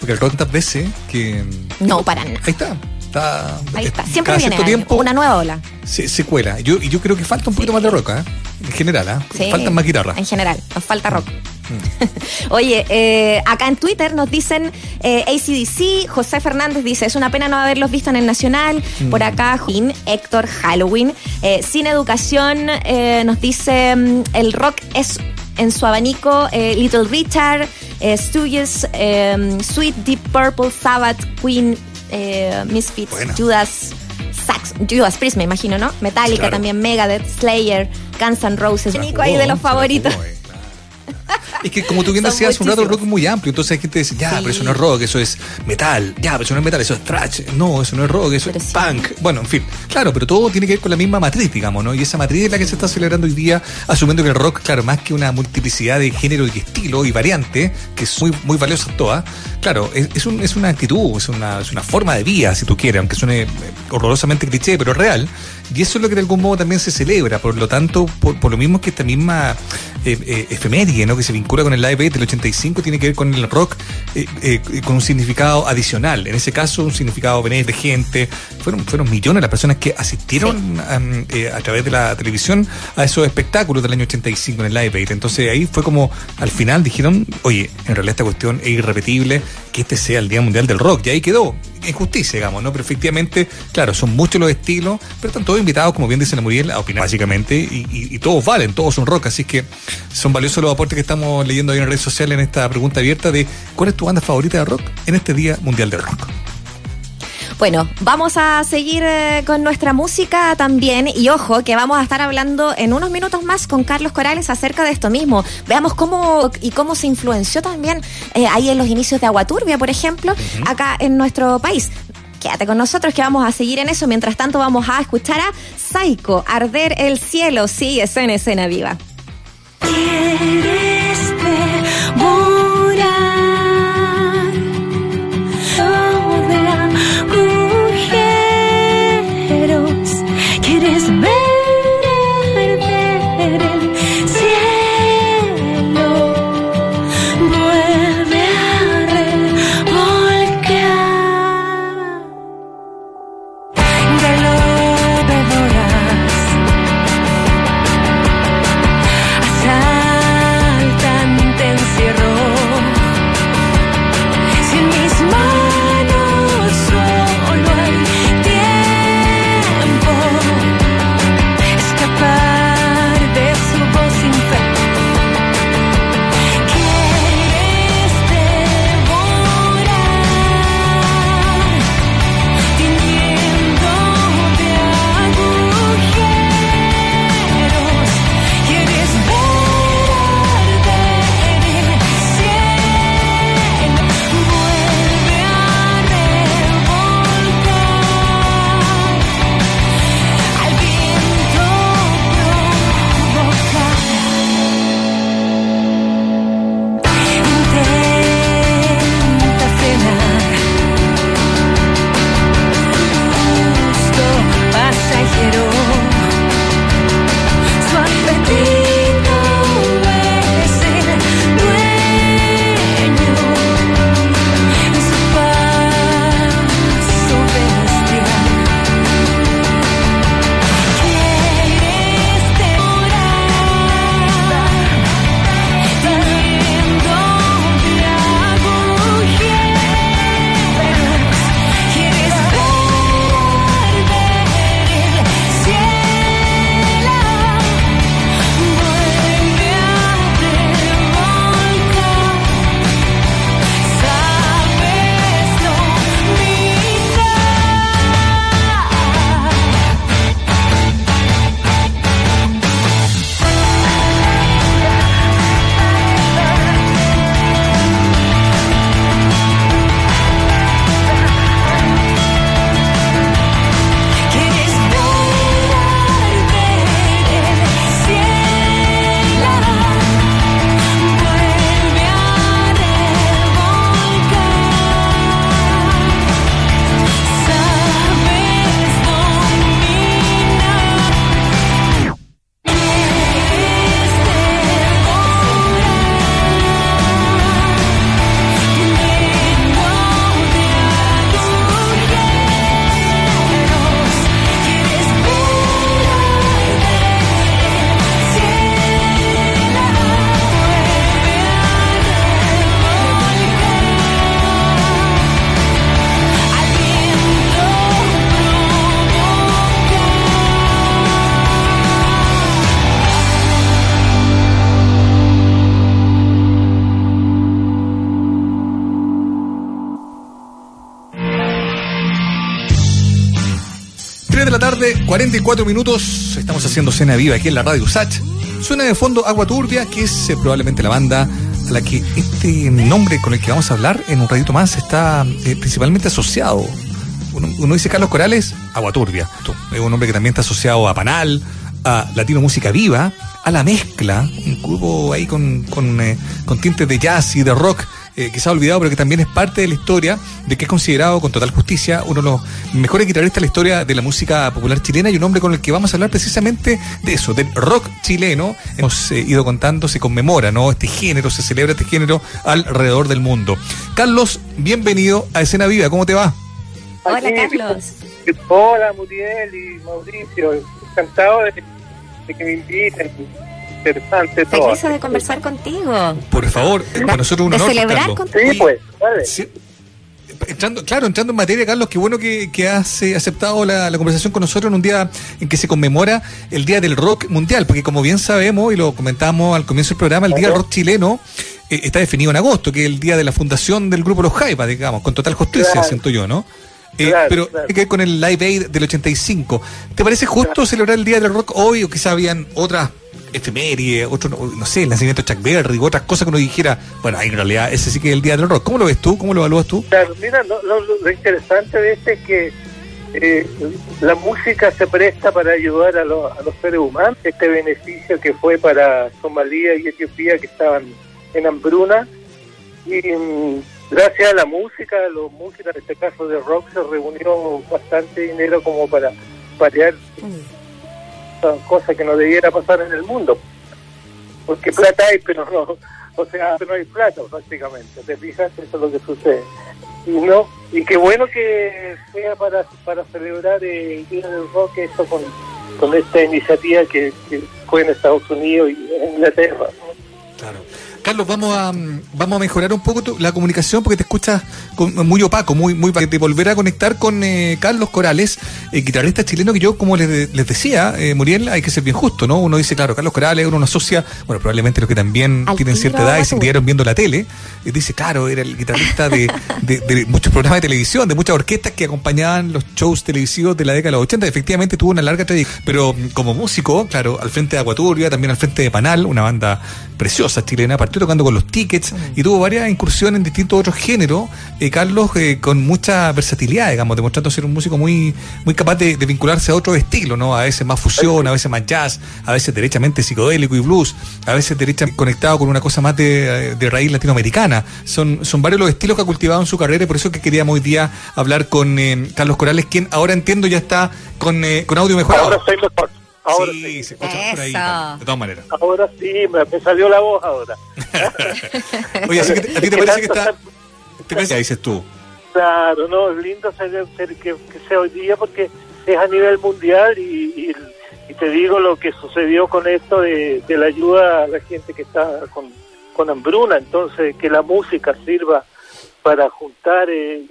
Porque tantas veces que. No, para nada. Ahí está. Está, Ahí está. eh, Siempre cada viene tiempo una nueva ola. se, se cuela. Yo, yo creo que falta un poquito más de rock, ¿ah? En general, ¿ah? Sí, Faltan más guitarras. En general, nos falta rock. Mm. Oye, eh, acá en Twitter nos dicen eh, ACDC, José Fernández dice, es una pena no haberlos visto en el Nacional. Mm. Por acá, Joaquín, Héctor, Halloween. Eh, Sin Educación eh, nos dice, mm, el rock es en su abanico eh, Little Richard, eh, Stooges, eh, Sweet Deep Purple, Sabbath, Queen, eh, Misfits. Judas, Sax, Judas Priest, me imagino, ¿no? Metallica Claro. también, Megadeth, Slayer, Guns N' Roses. Nico ahí de los favoritos. jugó, eh. Es que como tú bien decías hace un rato, el rock es muy amplio. Entonces hay gente que dice, ya, Sí. pero eso no es rock, eso es metal. Ya, pero eso no es metal, eso es thrash. No, eso no es rock, eso Pero es sí. punk. Bueno, en fin. Claro, pero todo tiene que ver con la misma matriz, digamos, ¿no? Y esa matriz es la que se está celebrando hoy día, asumiendo que el rock, claro, más que una multiplicidad de género y estilo y variante, que es muy, muy valiosa todas, claro, es, es, un- es una actitud, es una, es una forma de vida, si tú quieres, aunque suene eh, horrorosamente cliché, pero es real. Y eso es lo que de algún modo también se celebra. Por lo tanto, por, por lo mismo que esta misma eh, eh, efeméride, ¿no? Que se vincula con el Live Aid del 85, tiene que ver con el rock, eh, eh, con un significado adicional. En ese caso, un significado beneficente. Fueron, fueron millones las personas que asistieron eh, a través de la televisión a esos espectáculos del año 85 en el Live Aid. Entonces ahí fue como, al final dijeron, oye, en realidad esta cuestión es irrepetible, que este sea el Día Mundial del Rock. Y ahí quedó, en justicia, digamos, ¿no? Pero efectivamente, claro, son muchos los estilos, pero están todos invitados, como bien dice la Muriel, a opinar básicamente, y, y- y todos valen, todos son rock, así que son valiosos los aportes que estamos leyendo ahí en redes sociales en esta pregunta abierta de ¿cuál es tu banda favorita de rock en este Día Mundial del Rock? Bueno, vamos a seguir eh, con nuestra música también y ojo que vamos a estar hablando en unos minutos más con Carlos Corales acerca de esto mismo. Veamos cómo y cómo se influenció también eh, ahí en los inicios de Agua Turbia, por ejemplo, acá en nuestro país. Quédate con nosotros que vamos a seguir en eso. Mientras tanto vamos a escuchar a Psycho, Arder el Cielo. Sí, es en escena viva. Quieres 44 minutos. Estamos haciendo cena viva aquí en la radio USACH. Suena de fondo Agua Turbia, que es eh, probablemente la banda a la que este nombre con el que vamos a hablar en un ratito más está eh, principalmente asociado. Uno, dice Carlos Corales, Agua Turbia. Es un nombre que también está asociado a Panal, a Latino Música Viva, a La Mezcla, un grupo ahí con, con, eh, con tintes de jazz y de rock que se ha olvidado, pero que también es parte de la historia, de que es considerado con total justicia uno de los mejores guitarristas de la historia de la música popular chilena y un hombre con el que vamos a hablar precisamente de eso, del rock chileno. Hemos eh, ido contando, se conmemora, ¿no? Este género, se celebra este género alrededor del mundo. Carlos, bienvenido a Escena Viva, ¿cómo te va? Hola, Carlos. Hola, Muriel y Mauricio. Encantado de, de que me inviten. Interesante todo. Feliz de conversar contigo. Por favor, para nosotros un De honor. celebrar Carlos. contigo. Sí, pues, vale. Entrando, claro, entrando en materia, Carlos, qué bueno que, que has eh, aceptado la, la conversación con nosotros en un día en que se conmemora el Día del Rock Mundial, porque como bien sabemos, y lo comentamos al comienzo del programa, el Día del Rock chileno eh, está definido en agosto, que es el día de la fundación del grupo Los Jaivas, digamos, con total justicia, Claro. siento yo, ¿no? Eh, Claro, pero claro. tiene que ver con el Live Aid del 85. ¿Te parece justo celebrar el Día del Rock hoy o quizá habían otras efemérides, otro, no, sé, el nacimiento de Chuck Berry, otras cosas que uno dijera, bueno, ahí en realidad ese sí que es el Día del Rock. ¿Cómo lo ves tú? ¿Cómo lo evalúas tú? Claro, mira, lo, lo- lo interesante de este es que eh, la música se presta para ayudar a, los- a los seres humanos. Este beneficio que fue para Somalia y Etiopía que estaban en hambruna. Y mm, gracias a la música, los músicos, en este caso de rock, se reunió bastante dinero como para paliar esas cosas que no debiera pasar en el mundo. Porque plata hay, pero no, o sea, no hay plata prácticamente. ¿Te fijas? Eso es lo que sucede. Y no, y qué bueno que sea para, para celebrar eh, el Día del Rock esto con, con esta iniciativa que, fue en Estados Unidos y en Inglaterra. Claro. Carlos, vamos a mm, vamos a mejorar un poco tu- la comunicación porque te escuchas con- muy opaco, muy muy para te volver a conectar con eh, Carlos Corales, eh, guitarrista chileno que yo como les, de- les decía, eh, Muriel, hay que ser bien justo, ¿no? Uno dice, claro, Carlos Corales, uno lo asocia, bueno, probablemente los que también Al tienen cierta edad y se criaron viendo la tele, eh, dice, claro, era el guitarrista de, de- de muchos programas de televisión, de muchas orquestas que acompañaban los shows televisivos de la década de los 80, efectivamente tuvo una larga trayectoria, pero mm, como músico, claro, al frente de Aguaturbia, también al frente de Panal, una banda preciosa chilena, partió tocando con los tickets y tuvo varias incursiones en distintos otros géneros, eh, Carlos, eh, con mucha versatilidad, digamos, demostrando ser un músico muy, muy capaz de, vincularse a otros estilos, ¿no? A veces más fusión, a veces más jazz, a veces derechamente psicodélico y blues, a veces derechamente conectado con una cosa más de, de raíz latinoamericana. Son, son varios los estilos que ha cultivado en su carrera y por eso que queríamos hoy día hablar con eh, Carlos Corales, quien ahora entiendo ya está con, eh, con audio mejorado. Ahora mejor. Ahora sí, sí. se escucha por ahí, de todas maneras. Ahora sí, me, me salió la voz ahora. Oye, así que a ti te parece que está... ¿Te parece? Ya dices tú. Claro, no, es lindo ser, ser que, que sea hoy día porque es a nivel mundial y, y, y te digo lo que sucedió con esto de, de la ayuda a la gente que está con, con hambruna, entonces que la música sirva para juntar eh,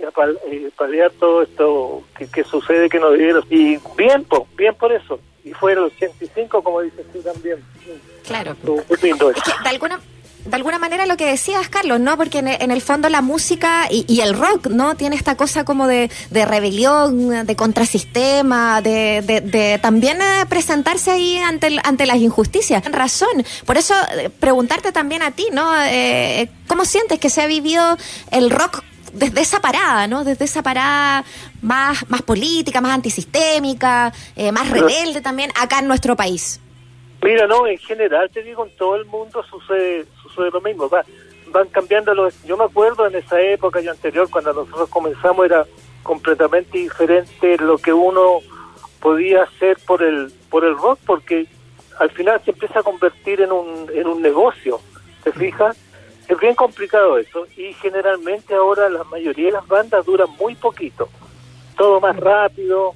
y eh, paliar todo esto que, que sucede que no debieron. Y bien, po, bien por eso. Y fue el 85, como dices tú también. Claro. Muy lindo eso. de alguna de alguna manera lo que decías, Carlos, ¿no? Porque en, el fondo la música y, y el rock, ¿no? Tiene esta cosa como de, de rebelión, de contrasistema, de, de, de también eh, presentarse ahí ante, el- ante las injusticias. Razón. Por eso, eh, preguntarte también a ti, ¿no? Eh, ¿Cómo sientes que se ha vivido el rock desde esa parada, ¿no? Desde esa parada más, más política, más antisistémica, eh, más rebelde también acá en nuestro país. Mira, no, en general te digo, en todo el mundo sucede sucede lo mismo. Va, van cambiando los... Yo me acuerdo en esa época y anterior, cuando nosotros comenzamos, era completamente diferente lo que uno podía hacer por el por el rock, porque al final se empieza a convertir en un, en un negocio, ¿te fijas? Es bien complicado eso y generalmente ahora la mayoría de las bandas duran muy poquito, todo más rápido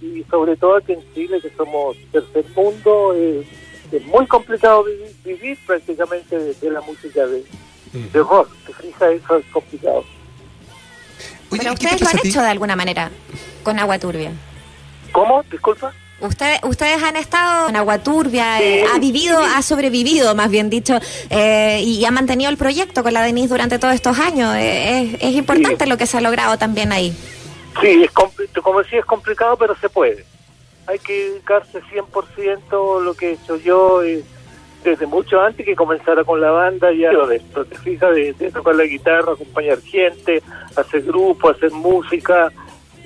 y sobre todo aquí en Chile que somos tercer mundo es muy complicado vivir, vivir prácticamente de, de la música de, de rock, ¿te fijas? Eso es complicado. Oye, Pero ¿y qué te ustedes lo han hecho de alguna manera con agua turbia. ¿Cómo? Disculpa. Ustedes, ustedes han estado en agua turbia, eh, ha vivido, ha sobrevivido, más bien dicho, eh, y ha mantenido el proyecto con la Denise durante todos estos años. Eh, es, es importante Sí. lo que se ha logrado también ahí. Sí, es como decía, es complicado, pero se puede. hay que dedicarse 100% lo que he hecho yo eh, desde mucho antes que comenzara con la banda ya de esto, te fijas, de, de tocar la guitarra, acompañar gente, hacer grupo, hacer música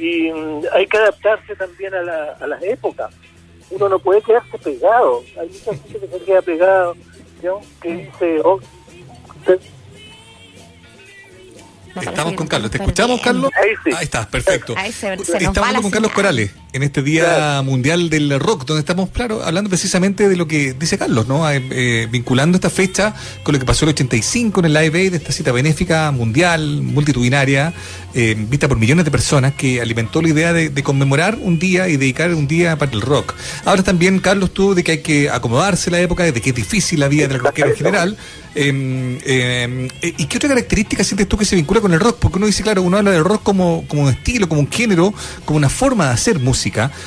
y mm, hay que adaptarse también a, la, a las épocas. Uno no puede quedarse pegado, hay mucha gente que se queda pegado, ¿no? que dice, oh, Estamos con Carlos. ¿Te escuchamos, Carlos? Ahí sí. Ahí estás, perfecto. Ahí se, se Estamos con Carlos. Corales en este Día Mundial del Rock, donde estamos, claro, hablando precisamente de lo que dice Carlos, ¿no? Eh, eh, vinculando esta fecha con lo que pasó el 85 en el Live Aid, esta cita benéfica mundial, multitudinaria, eh, vista por millones de personas, que alimentó la idea de, de conmemorar un día y dedicar un día para el rock. Ahora también, Carlos, tú de que hay que acomodarse la época, de que es difícil la vida del rockero en general. Eh, eh, ¿Y qué otra característica sientes tú que se vincula con el rock? Porque uno dice, claro, uno habla del rock como, como un estilo, como un género, como una forma de hacer música,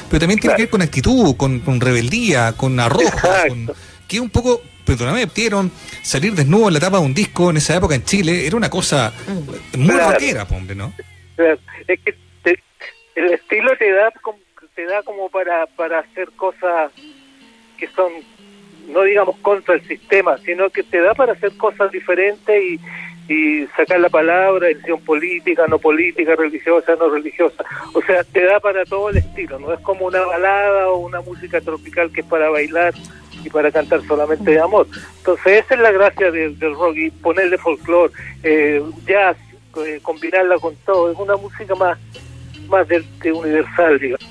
pero también tiene que ver con actitud, con, con rebeldía, con arrojo, con, que un poco, perdóname, pidieron salir desnudo en la tapa de un disco en esa época en Chile, era una cosa muy Claro. rockera, hombre, ¿no? Es que te- el estilo te da como, te da como para, para hacer cosas que son, no digamos contra el sistema, sino que te da para hacer cosas diferentes y, y sacar la palabra, decisión política, no política, religiosa, no religiosa. O sea, te da para todo el estilo, no es como una balada o una música tropical que es para bailar y para cantar solamente de amor. Entonces esa es la gracia del, del rock y ponerle folclore, eh, jazz, eh, combinarla con todo, es una música más más de universal, digamos.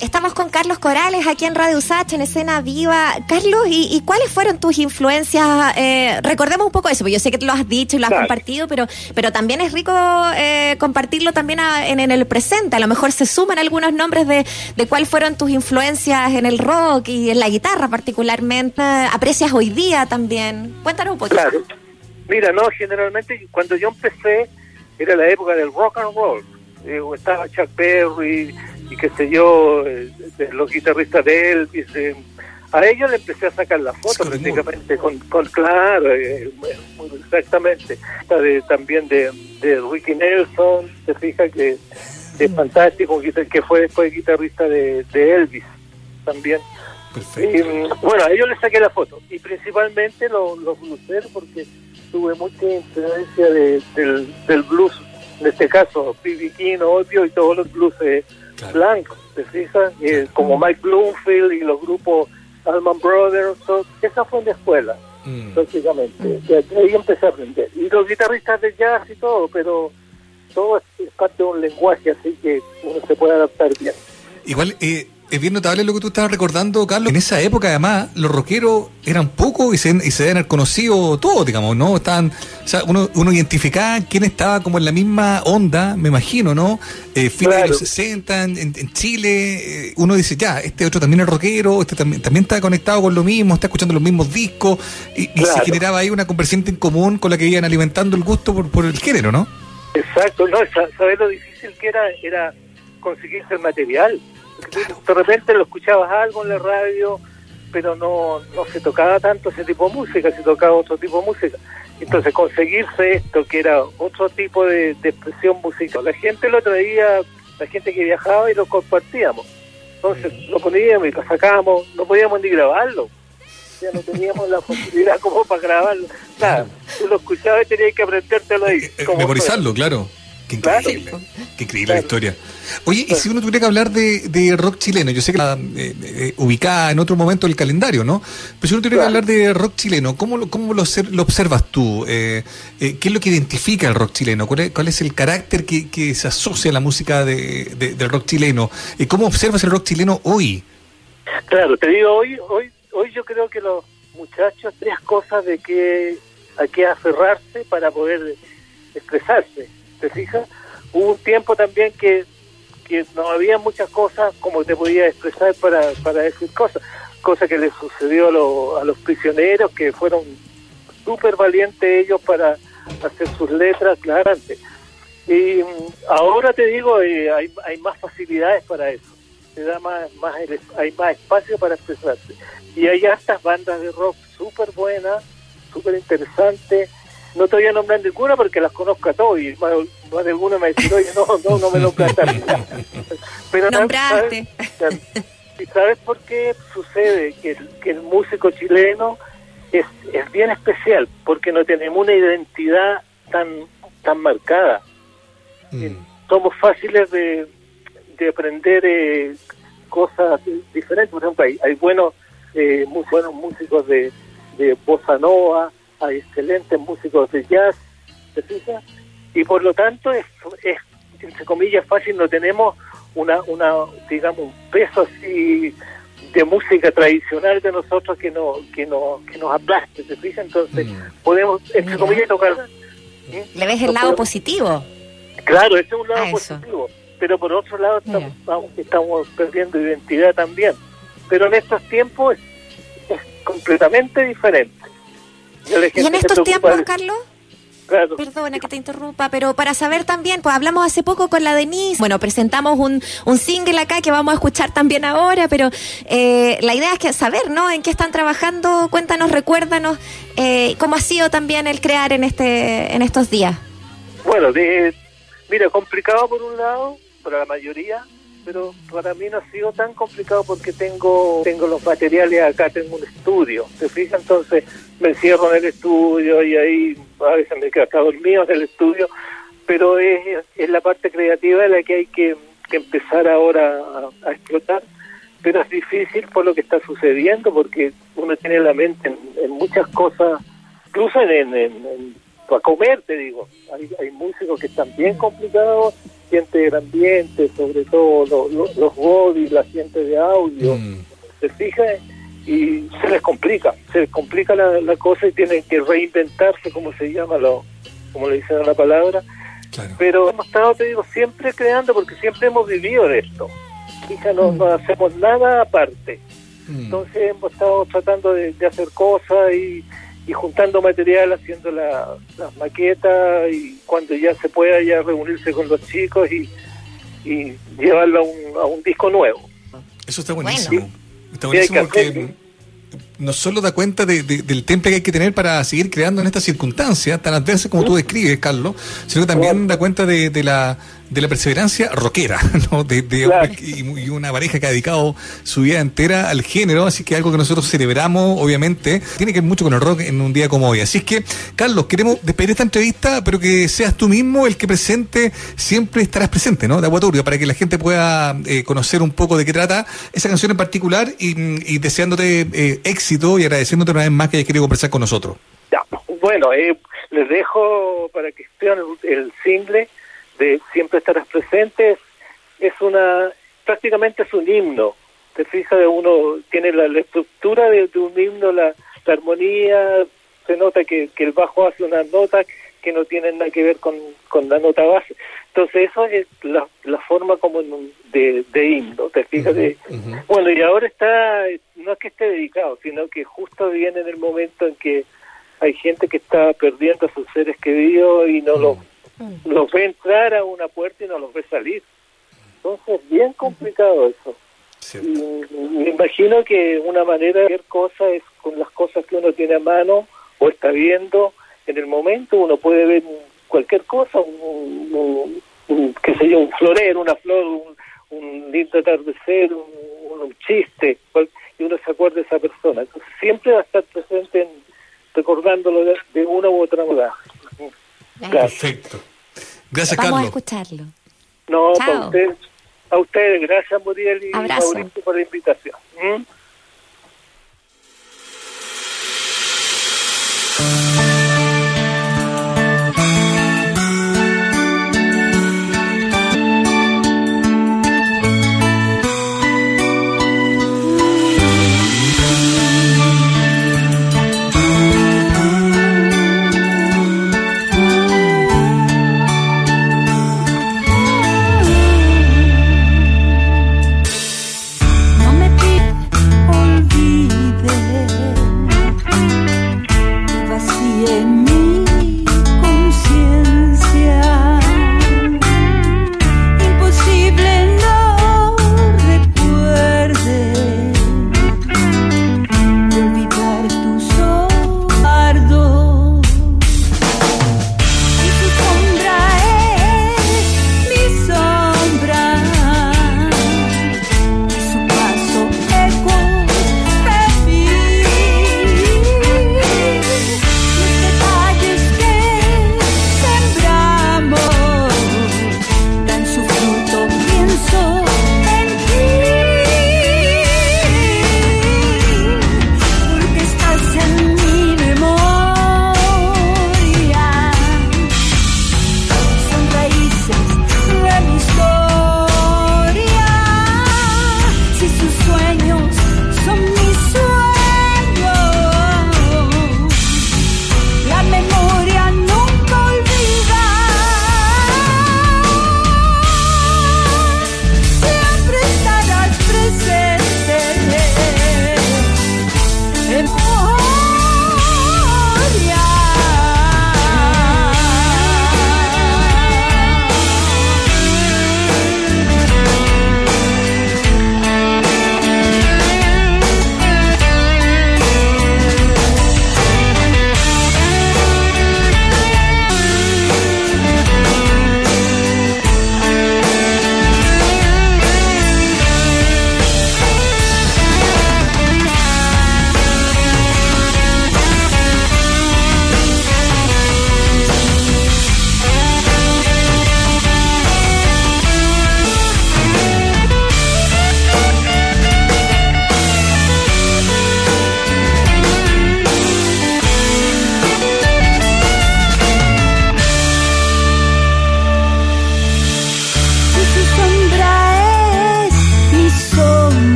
Estamos con Carlos Corales aquí en Radio Usach, en Escena Viva. Carlos, ¿y, y cuáles fueron tus influencias? Eh, recordemos un poco eso, porque yo sé que lo has dicho y lo has Claro. compartido, pero, pero también es rico eh, compartirlo también a- en, en el presente. A lo mejor se suman algunos nombres de, de cuáles fueron tus influencias en el rock y en la guitarra particularmente. ¿Aprecias hoy día también? Cuéntanos un poquito. Claro. Mira, no, generalmente cuando yo empecé era la época del rock and roll. Eh, estaba Chuck Berry y qué sé yo, eh, de los guitarristas de Elvis. eh, a ellos le empecé a sacar la foto prácticamente con, con claro, eh, exactamente. De- también de, de Ricky Nelson, se fija que es fantástico, un guitar- que fue después guitarrista de, de Elvis también. Y, mm, bueno, a ellos les saqué la foto y principalmente los, los blueseros porque tuve mucha influencia de- del, del blues, en este caso B.B. King, obvio, y todos los blues eh, blancos, ¿te fijas? Eh, como Mike Bloomfield y los grupos Allman Brothers, so- esa fue mi escuela, prácticamente. De de ahí empecé a aprender. Y los guitarristas de jazz y todo, pero todo es, es parte de un lenguaje, así que uno se puede adaptar bien. Igual, eh, es bien notable lo que tú estabas recordando, Carlos. En esa época, además, los rockeros eran pocos y se, y se deben conocido todos, digamos, ¿no? Estaban, o sea, uno, uno identificaba quién estaba como en la misma onda, me imagino, ¿no? Eh, fines de los 60, en, en Chile, eh, uno dice, ya, este otro también es rockero, este también, también está conectado con lo mismo, está escuchando los mismos discos, y, y se generaba ahí una conversación en común con la que iban alimentando el gusto por, por el género, ¿no? Exacto, no, sa- ¿sabes lo difícil que era? Era conseguirse el material. De repente lo escuchabas algo en la radio, pero no, no se tocaba tanto ese tipo de música, se tocaba otro tipo de música. Entonces conseguirse esto, que era otro tipo de, de expresión musical, la gente lo traía, la gente que viajaba y lo compartíamos. Entonces lo poníamos y lo sacábamos, no podíamos ni grabarlo. Ya no teníamos la posibilidad como para grabarlo. Nada, tú lo escuchabas y tenías que aprendértelo ahí. Eh, como memorizarlo, claro. Qué Claro. increíble. Qué increíble la historia. Oye, y si uno tuviera que hablar de, de rock chileno, yo sé que está eh, eh, ubicada en otro momento del calendario, ¿no? Pero si uno tuviera que hablar de rock chileno, ¿cómo lo, cómo lo, obser- lo observas tú? Eh, eh, ¿Qué es lo que identifica el rock chileno? ¿Cuál es, cuál es el carácter que, que se asocia a la música de, de- del rock chileno? ¿Cómo observas el rock chileno hoy? Claro, te digo, hoy, hoy, hoy yo creo que los muchachos, tres cosas de que a qué aferrarse para poder expresarse, ¿te fijas? Hubo un tiempo también que, no había muchas cosas como te podía expresar para, decir cosas, cosa que le sucedió a, lo- a los prisioneros que fueron súper valientes ellos para hacer sus letras claramente. Y mm, ahora te digo, eh, hay, hay más facilidades para eso te da más, más el- hay más espacio para expresarse. Y hay estas bandas de rock súper buenas, súper interesantes. No te voy a nombrar ninguna porque las conozco a todos y más, más de alguna me dice, oye, no, no, no me nombras tal". Pero no, Nombraste. ¿sabes? ¿Sabes por qué sucede que el, que el músico chileno es, es bien especial? Porque no tenemos una identidad tan, tan marcada. Eh, somos fáciles de, de aprender eh, cosas diferentes. Por ejemplo, hay, hay buenos, eh, muy buenos músicos de, de bossa nova, hay excelentes músicos de jazz, ¿te fijas? Y por lo tanto es, es entre comillas, fácil, no tenemos una, una digamos, un peso así de música tradicional de nosotros que no que no que nos aplaste, ¿te fijas? Entonces podemos, entre comillas, tocar... ¿Le ves el No lado podemos- positivo? Claro, ese es un lado positivo, pero por otro lado estamos, vamos, estamos perdiendo identidad también. Pero en estos tiempos es, es completamente diferente. Y en estos tiempos, Carlos, Claro. Perdona que te interrumpa, pero para saber también, pues hablamos hace poco con la Denise, bueno, presentamos un, un single acá que vamos a escuchar también ahora, pero eh, la idea es que saber, ¿no? En qué están trabajando, cuéntanos, recuérdanos eh, cómo ha sido también el crear en este en estos días. Bueno, de, mira, complicado por un lado, para la mayoría, pero para mí no ha sido tan complicado porque tengo tengo los materiales acá, tengo un estudio, ¿te fijas? Entonces me encierro en el estudio y ahí a veces me quedo hasta dormido en el estudio, pero es, es la parte creativa la que hay que, que empezar ahora a, a explotar, pero es difícil por lo que está sucediendo porque uno tiene la mente en, muchas cosas, incluso en, en, en- para comer, te digo. Hay, hay músicos que están bien complicados, gente del ambiente, sobre todo lo- lo- los bodies, la gente de audio, se fija y se les complica, se les complica la, la cosa y tienen que reinventarse, como se llama, lo, como le dicen a la palabra. Pero hemos estado, te digo, siempre creando porque siempre hemos vivido de esto. Fija, no, no hacemos nada aparte. Entonces hemos estado tratando de, de hacer cosas y, y juntando material, haciendo la- las maquetas y cuando ya se pueda ya reunirse con los chicos y, y llevarlo a un, a un disco nuevo. Eso está buenísimo. Está Sí, hay buenísimo que porque no solo da cuenta de- de- del temple que hay que tener para seguir creando en estas circunstancias tan adversas como tú describes, Carlos, sino que también da cuenta de, de la de la perseverancia rockera, ¿no? De, de- y, y una pareja que ha dedicado su vida entera al género, así que algo que nosotros celebramos, obviamente, tiene que ver mucho con el rock en un día como hoy. Así es que, Carlos, queremos despedir esta entrevista, pero que seas tú mismo el que presente, siempre estarás presente, ¿no? De Aguaturbio, para que la gente pueda eh, conocer un poco de qué trata esa canción en particular y, y deseándote eh, éxito y agradeciéndote una vez más que hayas querido conversar con nosotros. Ya, bueno, eh, les dejo para que vean el, el single de Siempre estarás presente. Es una, prácticamente es un himno. Te fijas, uno tiene la, la estructura de, de un himno, la, la armonía, se nota que, que el bajo hace unas notas que no tienen nada que ver con, con la nota base. Entonces eso es la, la forma como de, de himno, te fijas. de- Bueno, y ahora está, no es que esté dedicado, sino que justo viene en el momento en que hay gente que está perdiendo a sus seres queridos y no los, los ve entrar a una puerta y no los ve salir. Entonces, bien complicado eso. Y me imagino que una manera de ver cosas es con las cosas que uno tiene a mano o está viendo en el momento. Uno puede ver cualquier cosa, un, un- un- qué sé yo, un florero, una flor, un, un lindo atardecer, un, un chiste, cual- y uno se acuerda de esa persona. Entonces, siempre va a estar presente en, recordándolo de, de una u otra manera. Perfecto. Gracias, Vamos a Carlos. escucharlo. No, Chao. para ustedes, a ustedes, gracias Muriel y Abrazo. Mauricio por la invitación. ¿Mm?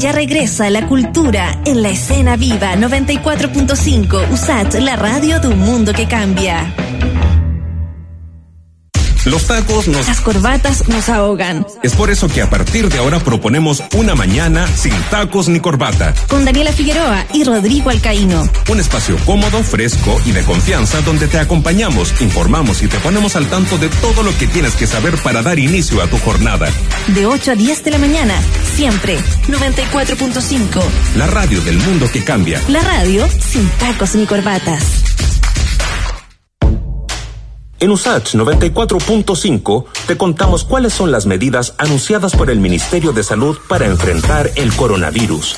Ya regresa la cultura en la escena viva 94.5 USAT, la radio de un mundo que cambia. Los tacos nos... Las corbatas nos ahogan. Es por eso que a partir de ahora proponemos una mañana sin tacos ni corbata. Con Daniela Figueroa y Rodrigo Alcaíno. Un espacio cómodo, fresco y de confianza donde te acompañamos, informamos y te ponemos al tanto de todo lo que tienes que saber para dar inicio a tu jornada. De 8 a 10 de la mañana, siempre 94.5. La radio del mundo que cambia. La radio sin tacos ni corbatas. En USACH 94.5 te contamos cuáles son las medidas anunciadas por el Ministerio de Salud para enfrentar el coronavirus.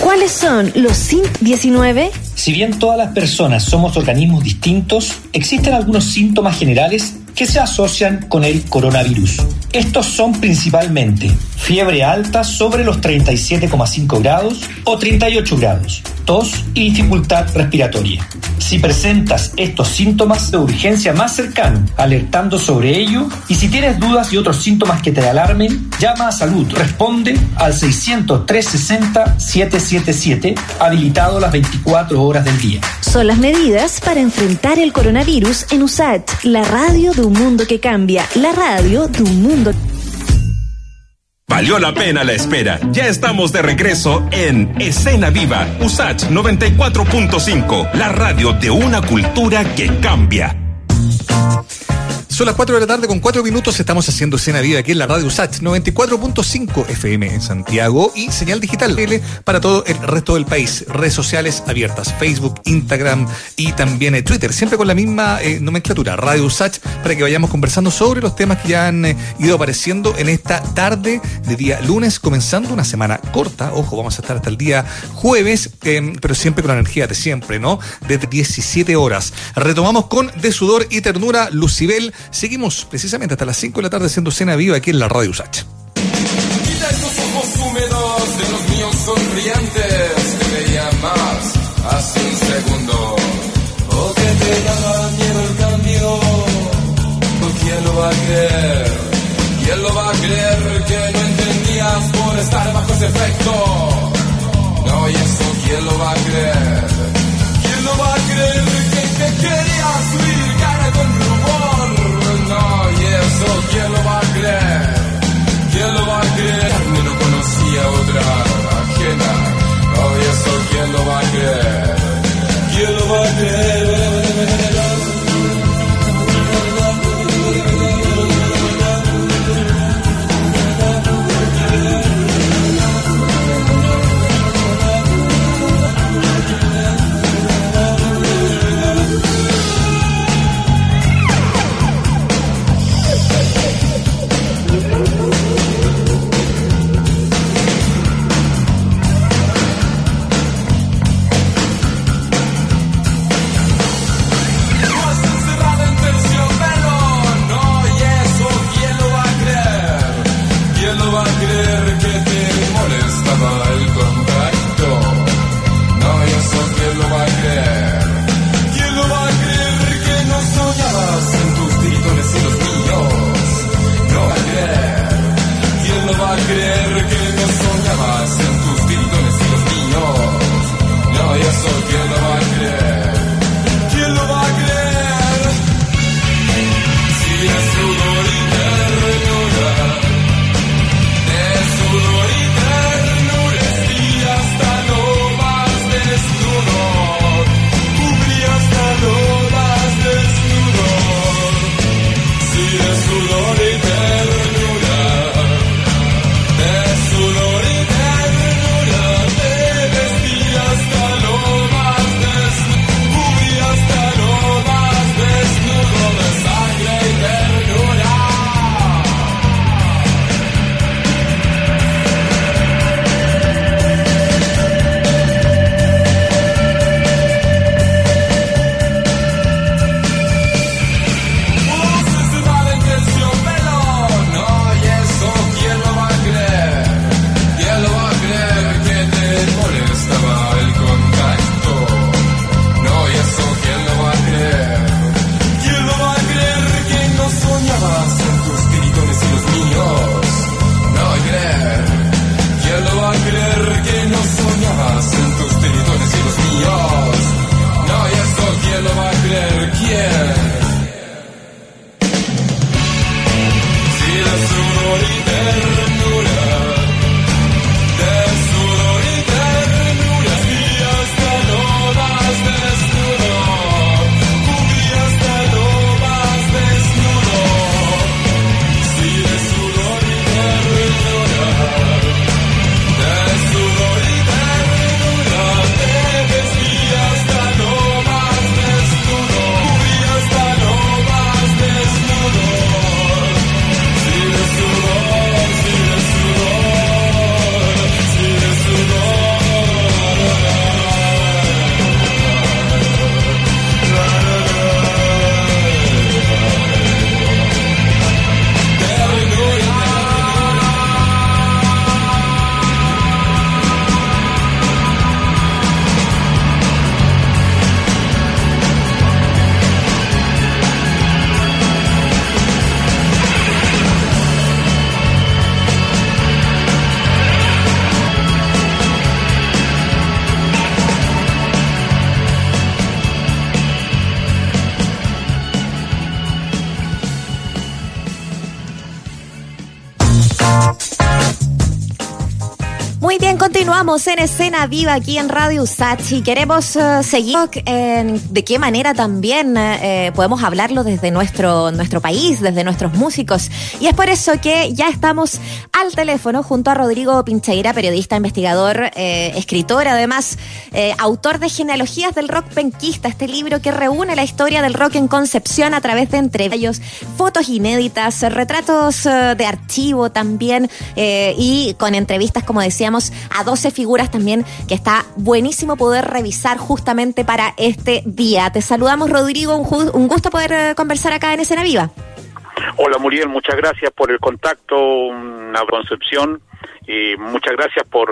¿Cuáles son los SINT-19? Si bien todas las personas somos organismos distintos, existen algunos síntomas generales que se asocian con el coronavirus. Estos son principalmente fiebre alta sobre los 37,5 grados o 38 grados, tos y dificultad respiratoria. Si presentas estos síntomas de urgencia más cercano, alertando sobre ello, y si tienes dudas y otros síntomas que te alarmen, llama a salud. Responde al 600 360 777, habilitado las 24 horas del día. Son las medidas para enfrentar el coronavirus en USAT, la radio de un mundo que cambia, la radio de un mundo Valió la pena la espera. Ya estamos de regreso en Escena Viva, USACH 94.5, la radio de una cultura que cambia. Son las 4 de la tarde con 4 minutos. Estamos haciendo escena viva aquí en la radio USACH 94.5 FM en Santiago y señal digital para todo el resto del país. Redes sociales abiertas: Facebook, Instagram y también eh, Twitter. Siempre con la misma eh, nomenclatura, Radio USACH, para que vayamos conversando sobre los temas que ya han eh, ido apareciendo en esta tarde de día lunes, comenzando una semana corta. Ojo, vamos a estar hasta el día jueves, eh, pero siempre con la energía de siempre, ¿no? Desde 17 horas. Retomamos con De Sudor y Ternura, Lucibel. Seguimos precisamente hasta las 5 de la tarde haciendo cena viva aquí en la Radio USACH. Quita esos ojos húmedos de los míos sonrientes Te veía más hace un segundo O que te daba miedo el cambio ¿O quién lo va a lo va a creer que no entendías por estar bajo ese efecto? No, y eso ¿quién lo va a creer? ¿Quién lo va a creer eso ¿quién lo va a creer? ¿Quién lo va a creer? Carne no conocía otra ajena. Oh, eso, ¿quién lo va a creer? ¿Quién lo va a creer? En escena viva aquí en Radio USACH y queremos eh, seguir en de qué manera también eh, podemos hablarlo desde nuestro, nuestro país, desde nuestros músicos. Y es por eso que ya estamos al teléfono junto a Rodrigo Pincheira, periodista, investigador, eh, escritor, además eh, autor de Genealogías del Rock Penquista, este libro que reúne la historia del rock en Concepción a través de entrevistas, fotos inéditas, retratos eh, de archivo también eh, y con entrevistas, como decíamos, a 12 figuras también, que está buenísimo poder revisar justamente para este día. Te saludamos, Rodrigo, un, un gusto poder conversar acá en Escena Viva. Hola Muriel, muchas gracias por el contacto, una concepción y muchas gracias por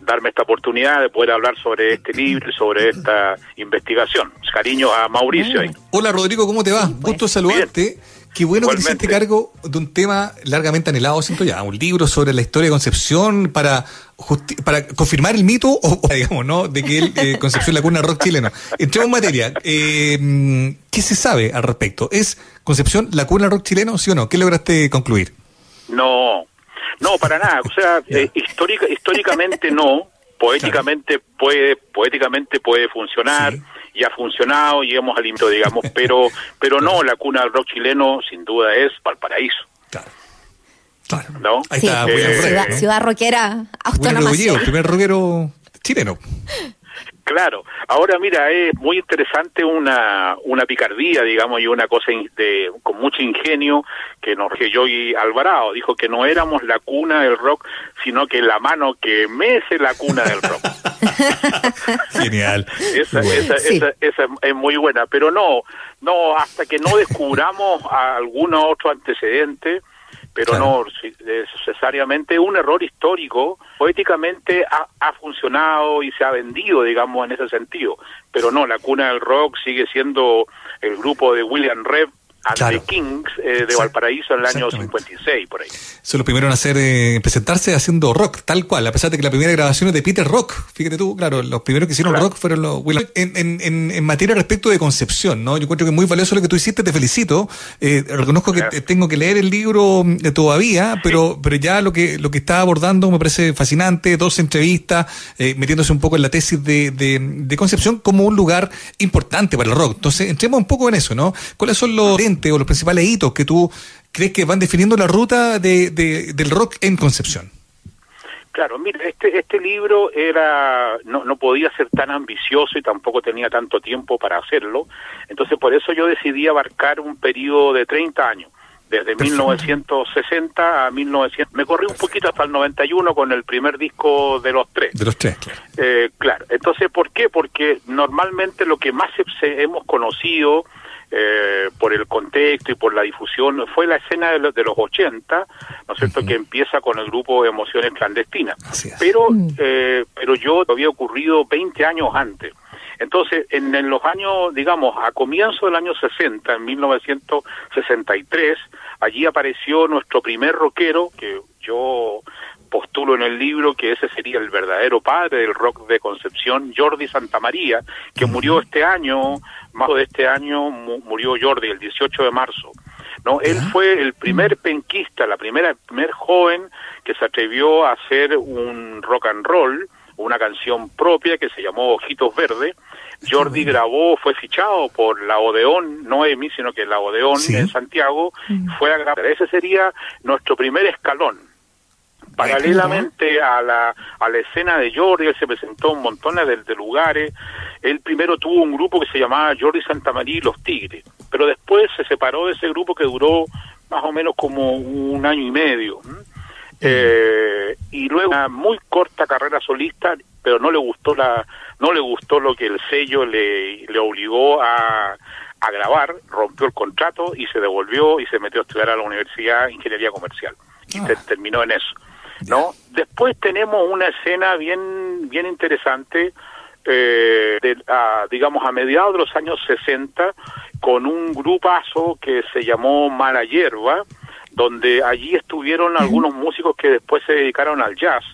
darme esta oportunidad de poder hablar sobre este libro y sobre esta investigación. Cariño a Mauricio. ahí. Hola Rodrigo, ¿cómo te va? Gusto saludarte. Qué bueno que te hiciste cargo de un tema largamente anhelado, siento ya, un libro sobre la historia de Concepción para justi- para confirmar el mito o, o, digamos, ¿no? De que el, eh, Concepción es la cuna rock chileno. Entremos en materia. Eh, ¿Qué se sabe al respecto? ¿Es Concepción la cuna rock chileno, sí o no? ¿Qué lograste concluir? No, no, para nada. O sea, eh, histórica, históricamente no. Poéticamente puede, poéticamente puede funcionar y ha funcionado y hemos alimentado, digamos, pero, pero no, la cuna del rock chileno sin duda es Valparaíso. ¿No? Ahí Sí, está, Eh, ciudad, ¿eh? ciudad rockera autónoma. El primer rockero chileno. Claro, ahora mira, es muy interesante una, una picardía, digamos, y una cosa de, con mucho ingenio que nos yo y Alvarado dijo que no éramos la cuna del rock, sino que la mano que mece la cuna del rock. Genial. Esa, Bueno. esa, Sí. esa, esa es muy buena, pero no, no, hasta que no descubramos algún otro antecedente, pero no si- necesariamente un error histórico, poéticamente ha, ha funcionado y se ha vendido, digamos, en ese sentido, pero no, la cuna del rock sigue siendo el grupo de William Rebb and Claro. the Kings eh, de Valparaíso en el año 56, por ahí. Son los primeros en hacer, eh, en presentarse haciendo rock, tal cual, a pesar de que la primera grabación es de Peter Rock. Fíjate tú, claro, los primeros que hicieron rock fueron los. En, en, en, en materia respecto de Concepción, ¿no? Yo encuentro que es muy valioso lo que tú hiciste, te felicito. Eh, reconozco que te- tengo que leer el libro mm, todavía, pero, pero ya lo que, lo que está abordando me parece fascinante, dos entrevistas, metiéndose un poco en la tesis de, de, de Concepción como un lugar importante para el rock. Entonces, entremos un poco en eso, ¿no? ¿Cuáles son los o los principales hitos que tú crees que van definiendo la ruta de, de- del rock en Concepción? Claro, mira, este, este libro era no, no podía ser tan ambicioso y tampoco tenía tanto tiempo para hacerlo, entonces por eso yo decidí abarcar un periodo de 30 años, desde 1960 a 1900. Me corrí un poquito hasta el 91 con el primer disco de los tres. De los tres, claro. Eh, claro, entonces, ¿por qué? Porque normalmente lo que más hemos conocido eh, por el contexto y por la difusión fue la escena de, los- de los 80, ¿no es cierto?, que empieza con el grupo Emociones Clandestinas. Pero, eh, pero yo había ocurrido 20 años antes. Entonces, en, en los años, digamos, a comienzo del año 60, en 1963, allí apareció nuestro primer rockero, que yo postulo en el libro que ese sería el verdadero padre del rock de Concepción, Jordi Santamaría, que murió este año, más de este año mu- murió Jordi el 18 de marzo. No, él fue el primer penquista, la primera el primer joven que se atrevió a hacer un rock and roll, una canción propia que se llamó Ojitos Verdes. Jordi grabó, fue fichado por la Odeón, no EMI, sino que la Odeón en Santiago, fue a grabar. Ese sería nuestro primer escalón. Paralelamente a la, a la escena de Jordi, él se presentó en montones de, de lugares. Él primero tuvo un grupo que se llamaba Jordi Santamaría y los Tigres, pero después se separó de ese grupo que duró más o menos como un año y medio. ¿m? Eh, y luego una muy corta carrera solista, pero no le gustó la, no le gustó lo que el sello le, le obligó a, a grabar, rompió el contrato y se devolvió y se metió a estudiar a la Universidad de Ingeniería Comercial y te- terminó en eso. ¿No? Después tenemos una escena bien, bien interesante, eh, de- a, digamos a mediados de los años 60, con un grupazo que se llamó Mala Hierba, donde allí estuvieron algunos músicos que después se dedicaron al jazz,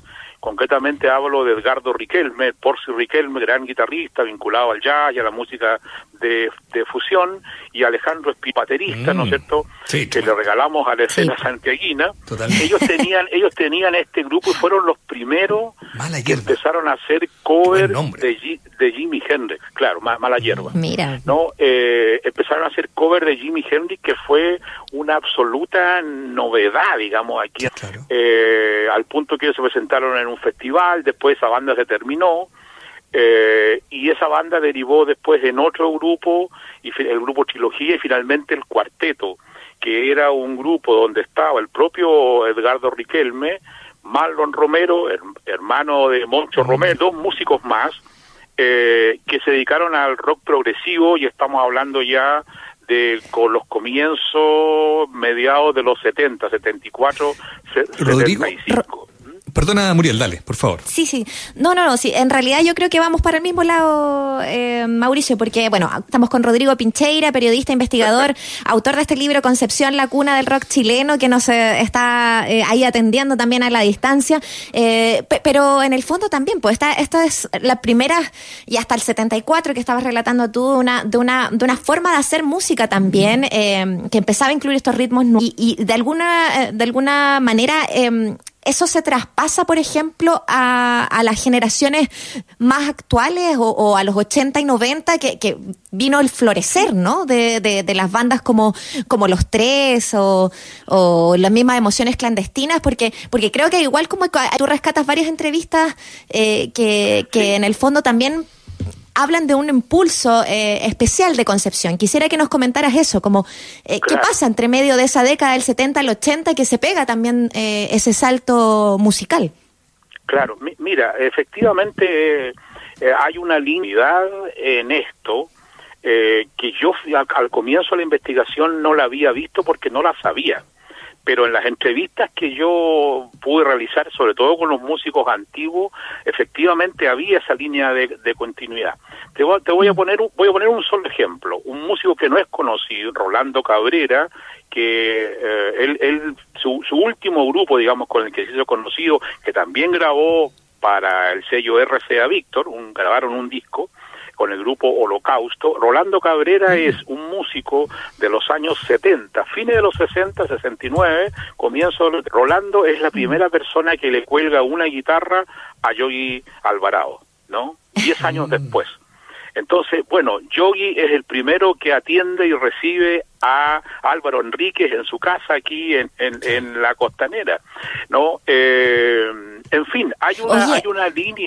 Concretamente hablo de Edgardo Riquelme, Porci Riquelme, gran guitarrista vinculado al jazz y a la música de, de fusión, y Alejandro baterista, ¿no es Mm. cierto? Sí, que le regalamos a la escena santiaguina. Totalmente. Ellos tenían, ellos tenían este grupo y fueron los primeros Mala que empezaron a hacer cover de, Ji- de Jimi Hendrix, claro, ma- mala hierba. Mira. No, eh, empezaron a hacer cover de Jimi Hendrix que fue una absoluta novedad, digamos, aquí, eh, al punto que ellos se presentaron en un festival, después esa banda se terminó, eh, y esa banda derivó después en otro grupo, y el grupo Trilogía y finalmente el Cuarteto, que era un grupo donde estaba el propio Edgardo Riquelme, Marlon Romero, her- hermano de Moncho Romero, dos músicos más, eh, que se dedicaron al rock progresivo y estamos hablando ya de con los comienzos mediados de los 70, 74, se- Rodrigo. 75. Perdona, Muriel, dale, por favor. Sí, sí. No, no, no. Sí. En realidad yo creo que vamos para el mismo lado, eh, Mauricio, porque, bueno, estamos con Rodrigo Pincheira, periodista, investigador, autor de este libro Concepción, la cuna del rock chileno, que nos eh, está eh, ahí atendiendo también a la distancia. Pe- pero en el fondo también, pues esta, esta es la primera, y hasta el 74 que estabas relatando tú, una, de, una, de una forma de hacer música también, eh, que empezaba a incluir estos ritmos y, y de alguna, de alguna manera... ¿Eso se traspasa, por ejemplo, a, a las generaciones más actuales o, o a los 80 y 90 que, que vino el florecer, ¿no? De, de, de las bandas como, como Los Tres o, o las mismas emociones clandestinas, porque, porque creo que igual como tú rescatas varias entrevistas eh, que, que en el fondo también hablan de un impulso eh, especial de Concepción. Quisiera que nos comentaras eso, como eh, qué pasa entre medio de esa década del 70 al 80 que se pega también eh, ese salto musical. Claro, mi- mira, efectivamente eh, eh, hay una línea en esto eh, que yo al, al comienzo de la investigación no la había visto porque no la sabía. Pero en las entrevistas que yo pude realizar, sobre todo con los músicos antiguos, efectivamente había esa línea de, de continuidad. Te voy, te voy a poner un, voy a poner un solo ejemplo. Un músico que no es conocido, Rolando Cabrera, que eh, él, él- su, su último grupo, digamos, con el que se hizo conocido, que también grabó para el sello RCA Víctor, un, grabaron un disco con el grupo Holocausto. Rolando Cabrera es un músico de los años 70, fines de los 60, 69, comienzo. Rolando es la primera persona que le cuelga una guitarra a Yogi Alvarado, ¿no? Diez años después. Entonces, bueno, Yogi es el primero que atiende y recibe a Álvaro Enríquez en su casa aquí en, en, en la costanera, ¿no? Eh, en fin, hay una, Oye. hay una línea.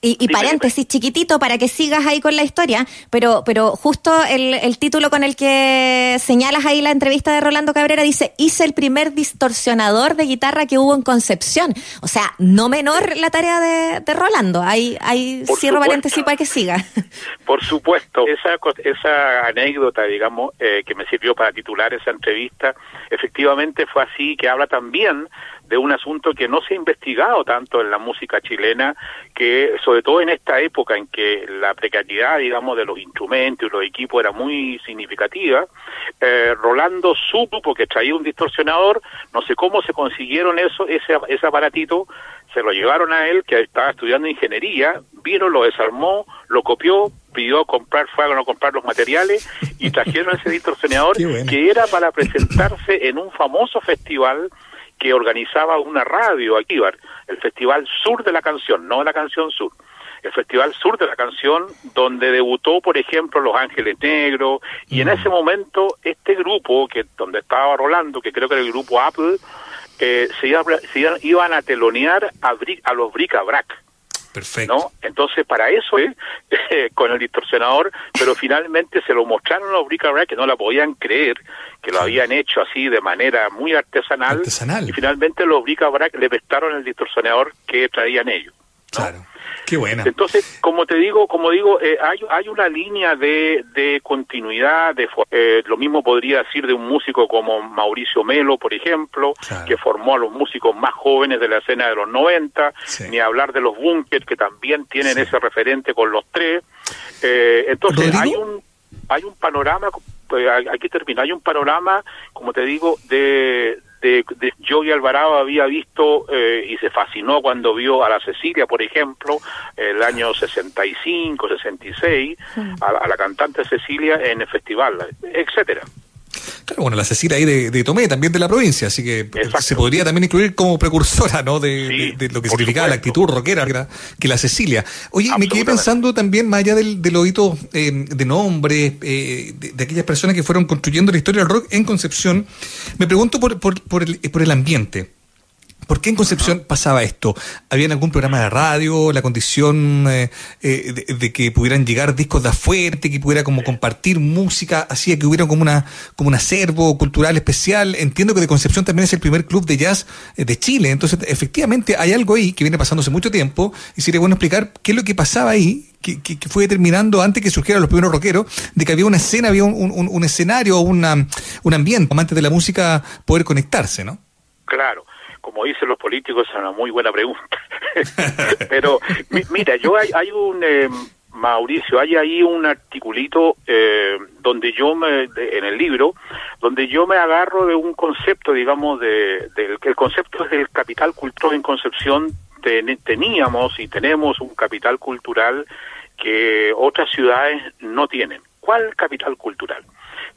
Y, y paréntesis chiquitito para que sigas ahí con la historia, pero, pero justo el, el título con el que señalas ahí la entrevista de Rolando Cabrera dice, hice el primer distorsionador de guitarra que hubo en Concepción. O sea, no menor la tarea de, de Rolando. Ahí, ahí Por cierro supuesto. paréntesis para que siga. Por supuesto, esa, co- esa anécdota, digamos, eh, que me sirvió para titular esa entrevista, efectivamente fue así, que habla también de un asunto que no se ha investigado tanto en la música chilena, que sobre todo en esta época en que la precariedad, digamos, de los instrumentos y los equipos era muy significativa, eh, Rolando supo, porque traía un distorsionador, no sé cómo se consiguieron eso, ese, ese aparatito, se lo llevaron a él, que estaba estudiando ingeniería, vino, lo desarmó, lo copió, pidió comprar, fue a no comprar los materiales y trajeron ese distorsionador bueno. que era para presentarse en un famoso festival que organizaba una radio aquí, el Festival Sur de la Canción, no la Canción Sur, el Festival Sur de la Canción, donde debutó, por ejemplo, Los Ángeles Negros, y en ese momento este grupo, que donde estaba Rolando, que creo que era el grupo Apple, eh, se, iba- se iban- iban a telonear a, Bri- a los Bric a Brac. Perfecto. ¿no? Entonces, para eso, ¿eh? con el distorsionador, pero finalmente se lo mostraron a los Bric a Brac que no la podían creer, que lo habían hecho así de manera muy artesanal, Artesanal. y finalmente los Bric a Brac le prestaron el distorsionador que traían ellos. Claro. Qué buena. Entonces, como te digo, como digo, eh, hay, hay una línea de, de continuidad, de eh, lo mismo podría decir de un músico como Mauricio Melo, por ejemplo, que formó a los músicos más jóvenes de la escena de los 90, ni hablar de los Bunkers, que también tienen ese referente con los tres. Eh, entonces, hay un, hay un panorama, pues, aquí termina, hay un panorama, como te digo, de, de, de Joey Alvarado había visto eh, y se fascinó cuando vio a la Cecilia, por ejemplo, el año 65, 66, a, la- a la cantante Cecilia en el festival, etcétera. Claro, bueno, la Cecilia ahí de, de Tomé, también de la provincia, así que se podría también incluir como precursora, ¿no? De, de- de lo que significaba la actitud rockera que la- que la Cecilia. Oye, me quedé pensando también, más allá del, del oído eh, de nombres, eh, de, de aquellas personas que fueron construyendo la historia del rock en Concepción, me pregunto por, por, por, el, por el ambiente. ¿Por qué en Concepción pasaba esto? ¿Había en algún programa de radio la condición eh, eh, de, de que pudieran llegar discos de afuera, que pudiera como compartir música, hacía que hubiera como una como un acervo cultural especial? Entiendo que de Concepción también es el primer club de jazz eh, de Chile, entonces efectivamente hay algo ahí que viene pasando hace mucho tiempo y sería bueno explicar qué es lo que pasaba ahí, que, que- que fue determinando antes que surgieran los primeros rockeros, de que había una escena, había un, un- un escenario, una, un ambiente, amantes de la música, poder conectarse, ¿no? Claro, como dicen los políticos, es una muy buena pregunta. Pero mi- mira, yo hay, hay un eh, Mauricio, hay ahí un articulito eh, donde yo me, de- en el libro, donde yo me agarro de un concepto, digamos, de, que el concepto es del capital cultural en Concepción. Ten- teníamos y tenemos un capital cultural que otras ciudades no tienen. ¿Cuál capital cultural?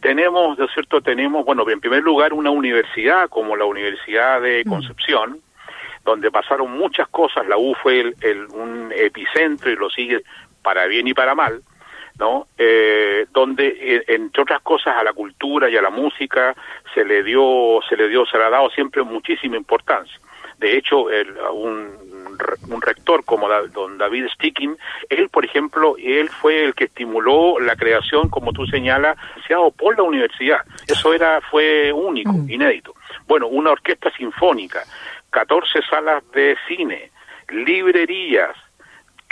Tenemos, ¿no es cierto? Tenemos, bueno, en primer lugar, una universidad como la Universidad de Concepción, donde pasaron muchas cosas. La U fue el, el- un epicentro y lo sigue para bien y para mal, ¿no? Eh, donde, eh, entre otras cosas, a la cultura y a la música se le dio, se le dio, se le ha dado siempre muchísima importancia. De hecho, el- un, un rector como don David Sticking, él, por ejemplo, él fue el que estimuló la creación, como tú señalas, por la universidad. Eso era fue único, inédito. Bueno, una orquesta sinfónica, 14 salas de cine, librerías,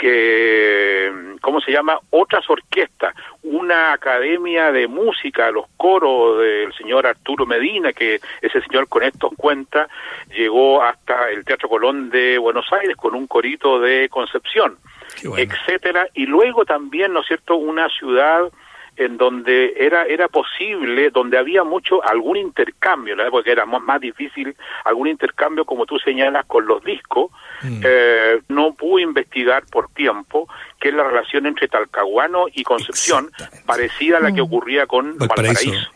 que, ¿cómo se llama? Otras orquestas, una academia de música, los coros del señor Arturo Medina, que ese señor con esto en cuenta llegó hasta el Teatro Colón de Buenos Aires con un corito de Concepción, etcétera, y luego también, ¿no es cierto?, una ciudad en donde era era posible, donde había mucho algún intercambio, ¿no? porque era más, más difícil algún intercambio, como tú señalas, con los discos. Eh, no pude investigar por tiempo que es la relación entre Talcahuano y Concepción, parecida a la que ocurría con Valparaíso. Valparaíso.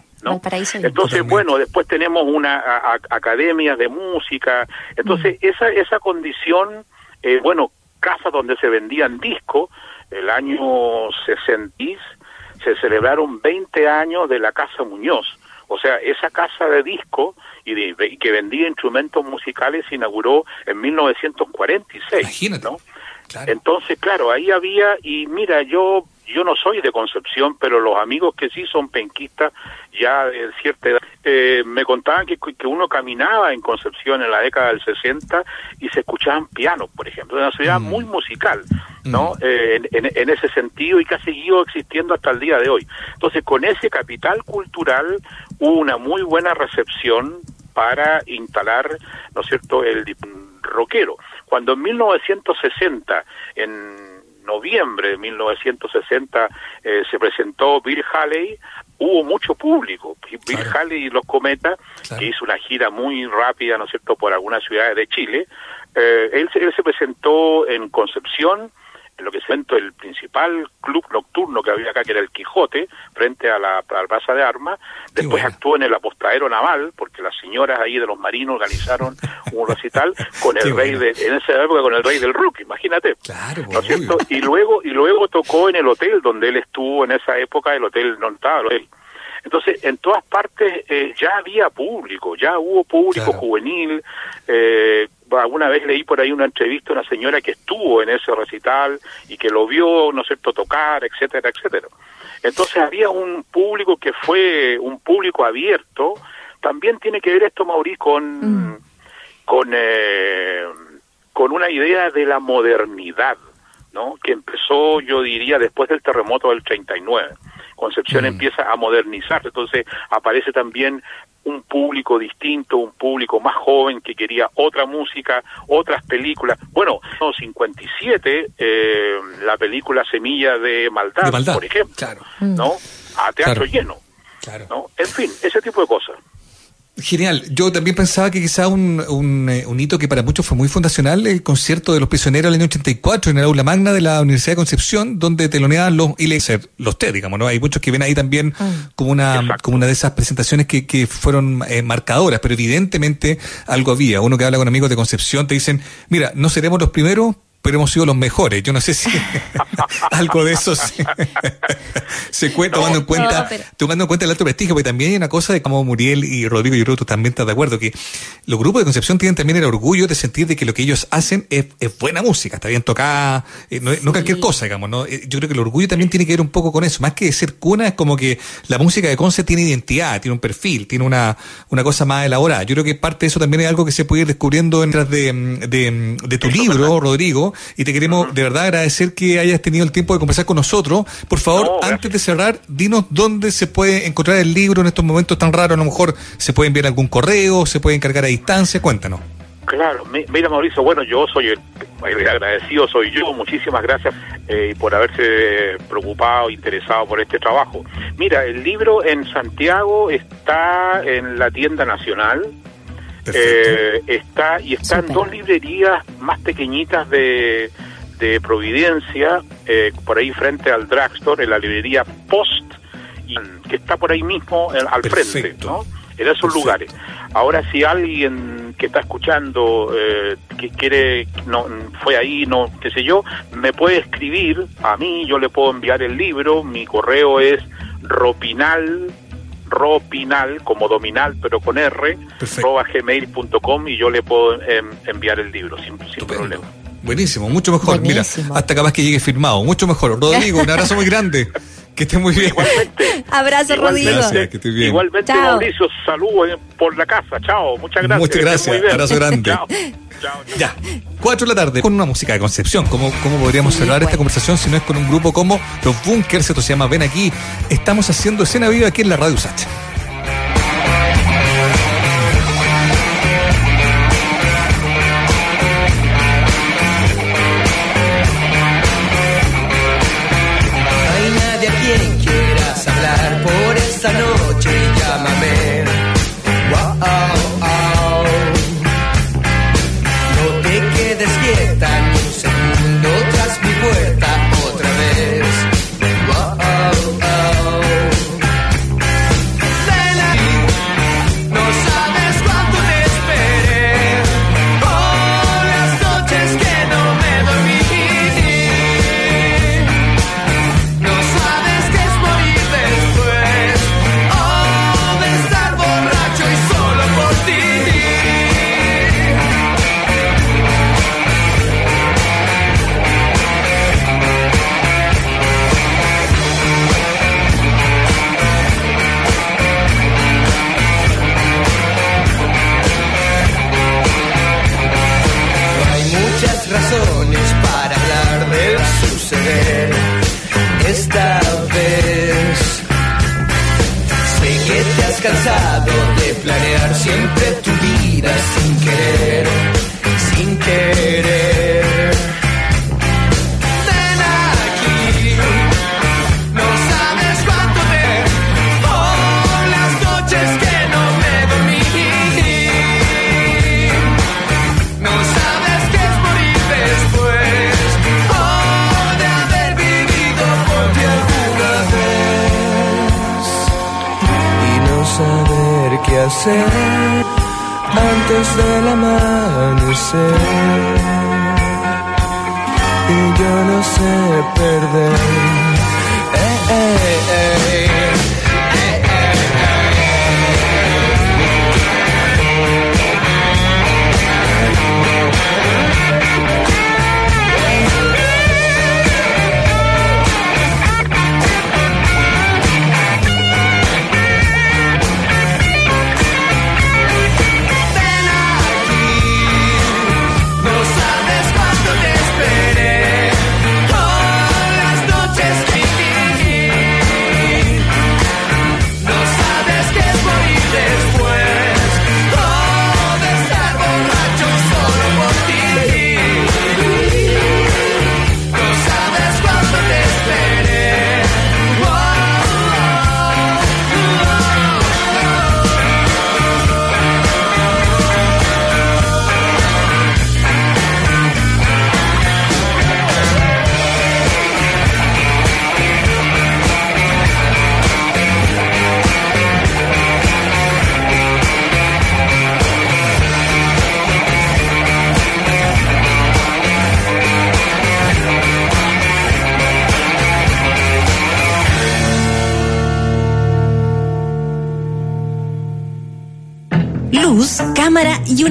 Entonces, bueno, después tenemos una a- a- academias de música. Entonces, esa esa condición, eh, bueno, casas donde se vendían discos, el año 60 se celebraron 20 años de la Casa Muñoz. O sea, esa casa de disco y, de- y que vendía instrumentos musicales se inauguró en 1946. ¿no? Entonces, claro, ahí había, y mira, yo yo no soy de Concepción, pero los amigos que sí son penquistas, ya de cierta edad, eh, me contaban que, que uno caminaba en Concepción en la década del 60 y se escuchaban pianos, por ejemplo, una ciudad muy musical, ¿no? Eh, en, en- en ese sentido y que ha seguido existiendo hasta el día de hoy. Entonces, con ese capital cultural hubo una muy buena recepción para instalar, ¿no es cierto?, el rockero. Cuando en 1960, en noviembre de 1960, eh, se presentó Bill Haley, hubo mucho público. Bill Haley y los Cometas, que hizo una gira muy rápida, ¿no es cierto?, por algunas ciudades de Chile, eh, él, él se presentó en Concepción, en lo que se inventó el principal club nocturno que había acá, que era el Quijote, frente a la, a la Plaza de Armas. Después actuó en el apostadero naval, porque las señoras ahí de los marinos organizaron un recital con el Qué rey bueno. de, en esa época con el rey del rock, imagínate. Claro, ¿no es cierto? Y luego, y luego tocó en el hotel donde él estuvo en esa época, el hotel no estaba el hotel. Entonces, en todas partes eh, ya había público, ya hubo público juvenil. Eh, alguna vez leí por ahí una entrevista a una señora que estuvo en ese recital y que lo vio, ¿no es cierto?, tocar, etcétera, etcétera. Entonces había un público que fue un público abierto. También tiene que ver esto, Mauricio, con, con, eh, con una idea de la modernidad, ¿no? Que empezó, yo diría, después del terremoto del 39. Concepción empieza a modernizarse, entonces aparece también un público distinto, un público más joven que quería otra música, otras películas. Bueno, en los 57, eh, la película Semilla de Maldad, De maldad, por ejemplo, claro. ¿no? A teatro Claro. lleno, ¿no? En fin, ese tipo de cosas. Genial. Yo también pensaba que quizá un, un, eh, un hito que para muchos fue muy fundacional, el concierto de los prisioneros del año 84 en el aula magna de la Universidad de Concepción, donde teloneaban los y le- ser los T, digamos, ¿no? Hay muchos que ven ahí también como una como una de esas presentaciones que, que fueron eh, marcadoras, pero evidentemente algo había. Uno que habla con amigos de Concepción te dicen, mira, no seremos los primeros, pero hemos sido los mejores. Yo no sé si algo de eso se, se cuenta, tomando en cuenta, no, pero- tomando en cuenta el alto prestigio, porque también hay una cosa de como Muriel y Rodrigo, yo creo que tú también estás de acuerdo, que los grupos de Concepción tienen también el orgullo de sentir de que lo que ellos hacen es, es buena música, está bien tocada, eh, no, no cualquier cosa, digamos, ¿no? Eh, Yo creo que el orgullo también tiene que ver un poco con eso, más que ser cuna, es como que la música de Conce tiene identidad, tiene un perfil, tiene una, una cosa más elaborada. Yo creo que parte de eso también es algo que se puede ir descubriendo detrás de, de, de tu libro, Rodrigo, y te queremos de verdad agradecer que hayas tenido el tiempo de conversar con nosotros. Por favor, antes de cerrar, dinos dónde se puede encontrar el libro en estos momentos tan raros. A lo mejor se puede enviar algún correo, se puede encargar a distancia. Cuéntanos. Claro, mi- mira Mauricio, bueno, yo soy el, el agradecido, soy yo, muchísimas gracias eh, por haberse preocupado, interesado por este trabajo. Mira, el libro en Santiago está en la tienda nacional, eh, está y está en dos librerías más pequeñitas de, de Providencia, eh, por ahí frente al drugstore, en la librería Post, y- que está por ahí mismo eh, al frente, ¿no? En esos lugares. Ahora, si alguien que está escuchando eh, que quiere, no fue ahí, no, qué sé yo, me puede escribir a mí, yo le puedo enviar el libro, mi correo es ropinal, ropinal, como dominal, pero con R, gmail.com y yo le puedo em, enviar el libro sin, sin problema. Buenísimo, mucho mejor. Mira, hasta capaz que llegue firmado. Mucho mejor. Rodrigo, un abrazo muy grande. Que esté muy bien. Abrazo, Rodrigo. Gracias, que esté bien. Igualmente, Chao. Mauricio, saludos eh, por la casa. Chao, muchas gracias. Muchas gracias. muy bien. Abrazo grande. Chao. Ya, 4 de la tarde, con una música de Concepción. ¿Cómo, cómo podríamos cerrar esta conversación si no es con un grupo como Los Bunkers? Esto se llama Ven aquí. Estamos haciendo escena viva aquí en la Radio Sacha.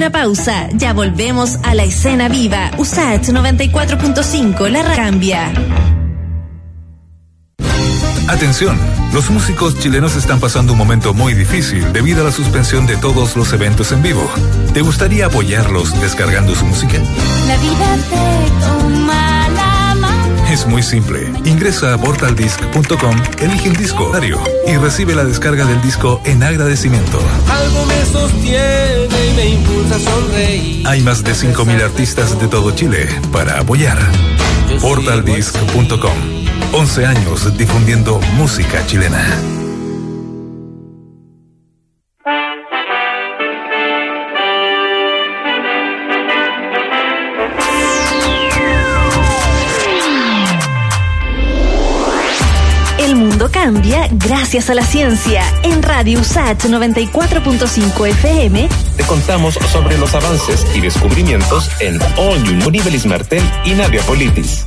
Una pausa. Ya volvemos a la escena viva. USAT 94.5, la cambia. Atención, los músicos chilenos están pasando un momento muy difícil debido a la suspensión de todos los eventos en vivo. ¿Te gustaría apoyarlos descargando su música? La vida te toma. Es muy simple. Ingresa a portaldisc.com, elige un disco y recibe la descarga del disco en agradecimiento. Algo me sostiene y me impulsa a sonreír. Hay más de 5.000 artistas de todo Chile para apoyar. Portaldisc.com. 11 años difundiendo música chilena. Gracias a la ciencia. En Radio USAT 94.5 FM, Te contamos sobre los avances y descubrimientos en Nivelis Martel y Nadia Politis.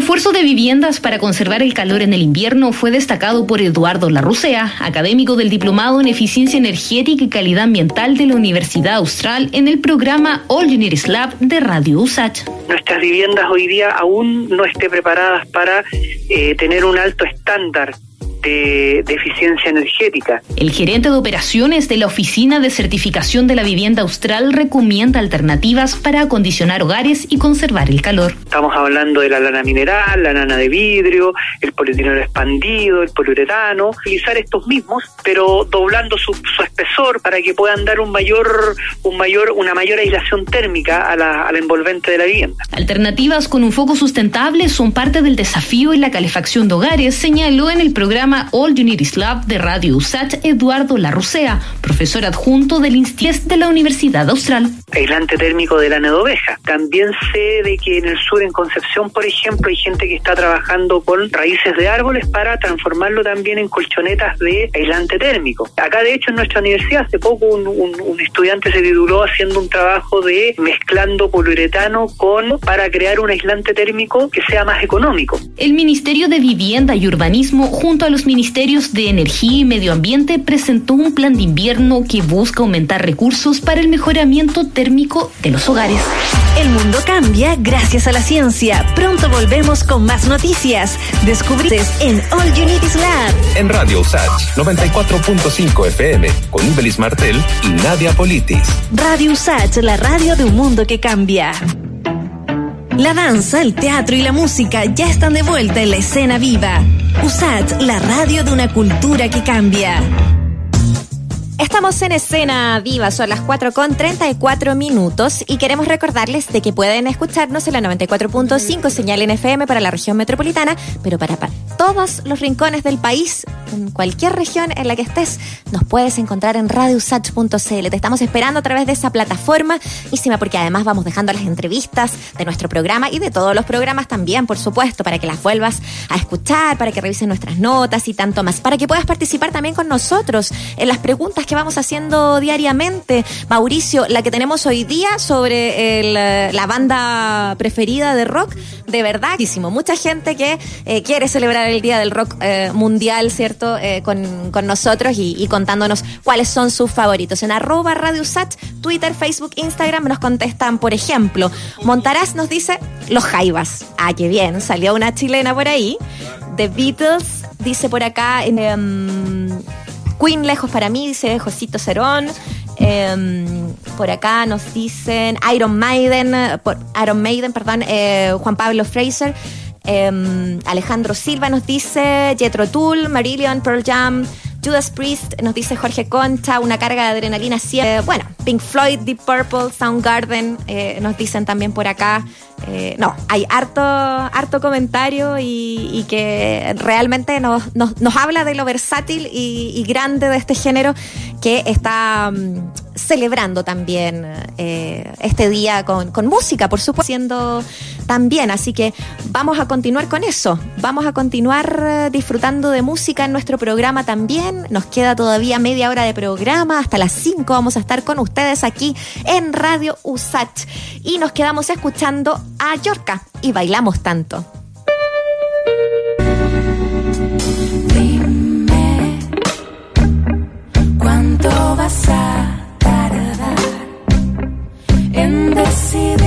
Refuerzo de viviendas para conservar el calor en el invierno fue destacado por Eduardo Larrucea, académico del Diplomado en Eficiencia Energética y Calidad Ambiental de la Universidad Austral, en el programa All Units Lab de Radio USACH. nuestras viviendas hoy día aún no estén preparadas para eh, tener un alto estándar de, de eficiencia energética. El gerente de operaciones de la Oficina de Certificación de la Vivienda Austral recomienda alternativas para acondicionar hogares y conservar el calor. Estamos hablando de la lana mineral, la lana de vidrio, el polietileno expandido, el poliuretano, utilizar estos mismos, pero doblando su, su espesor para que puedan dar un mayor, un mayor, una mayor aislación térmica a la, al envolvente de la vivienda. Alternativas con un foco sustentable son parte del desafío en la calefacción de hogares, señaló en el programa All Unities Lab de Radio USACH Eduardo Larrucea, profesor adjunto del INSTIES de la Universidad Austral. aislante térmico de lana de oveja. También sé de que en el sur, en Concepción, por ejemplo, hay gente que está trabajando con raíces de árboles para transformarlo también en colchonetas de aislante térmico. Acá, de hecho, en nuestra universidad, hace poco un, un- un estudiante se tituló haciendo un trabajo de mezclando poliuretano con para crear un aislante térmico que sea más económico. El Ministerio de Vivienda y Urbanismo, junto a los Ministerios de Energía y Medio Ambiente, presentó un plan de invierno que busca aumentar recursos para el mejoramiento térmico de los hogares. el mundo cambia gracias a la ciencia. Pronto volvemos con más noticias. Descubrir en All Unities Lab. En Radio Usach 94.5 FM con Ibelis Martel y Nadia Politis. Radio USACH, la radio de un mundo que cambia. La danza, el teatro y la música ya están de vuelta en la escena viva. USAT, la radio de una cultura que cambia. Estamos en escena viva, son las 4 con 34 minutos y queremos recordarles de que pueden escucharnos en la 94.5 señal en FM para la región metropolitana, pero para, pa- todos los rincones del país, en cualquier región en la que estés, nos puedes encontrar en radiosach.cl. Te estamos esperando a través de esa plataforma, porque además vamos dejando las entrevistas de nuestro programa y de todos los programas también, por supuesto, para que las vuelvas a escuchar, para que revisen nuestras notas y tanto más, para que puedas participar también con nosotros en las preguntas que vamos haciendo diariamente. Mauricio, la que tenemos hoy día sobre eh, la banda preferida de rock, de verdad, mucha gente que eh, quiere celebrar el Día del Rock eh, Mundial, ¿cierto? Con, con nosotros y, contándonos cuáles son sus favoritos. En arroba Radio Sat, Twitter, Facebook, Instagram nos contestan, por ejemplo, Montaraz nos dice Los Jaivas. Ah, qué bien, salió una chilena por ahí. The Beatles, dice por acá, em, Queen lejos para mí, dice Josito Cerón. Em, por acá nos dicen Iron Maiden, por, Iron Maiden, perdón, eh, Juan Pablo Fraser. Em, Alejandro Silva nos dice Jetro Tull, Marillion, Pearl Jam, Judas Priest, nos dice Jorge Concha, una carga de adrenalina siempre. Bueno, Pink Floyd, Deep Purple, Soundgarden, eh, nos dicen también por acá. Eh, no, hay harto, harto comentario y, que realmente nos, nos, nos habla de lo versátil y, y grande de este género que está mm, celebrando también eh, este día con, música, por supuesto, también. Así que vamos a continuar con eso. Vamos a continuar eh, disfrutando de música en nuestro programa también. Nos queda todavía media hora de programa. Hasta las 5 vamos a estar con ustedes aquí en Radio USACH. Y nos quedamos escuchando a Yorka y bailamos tanto. Dime cuánto see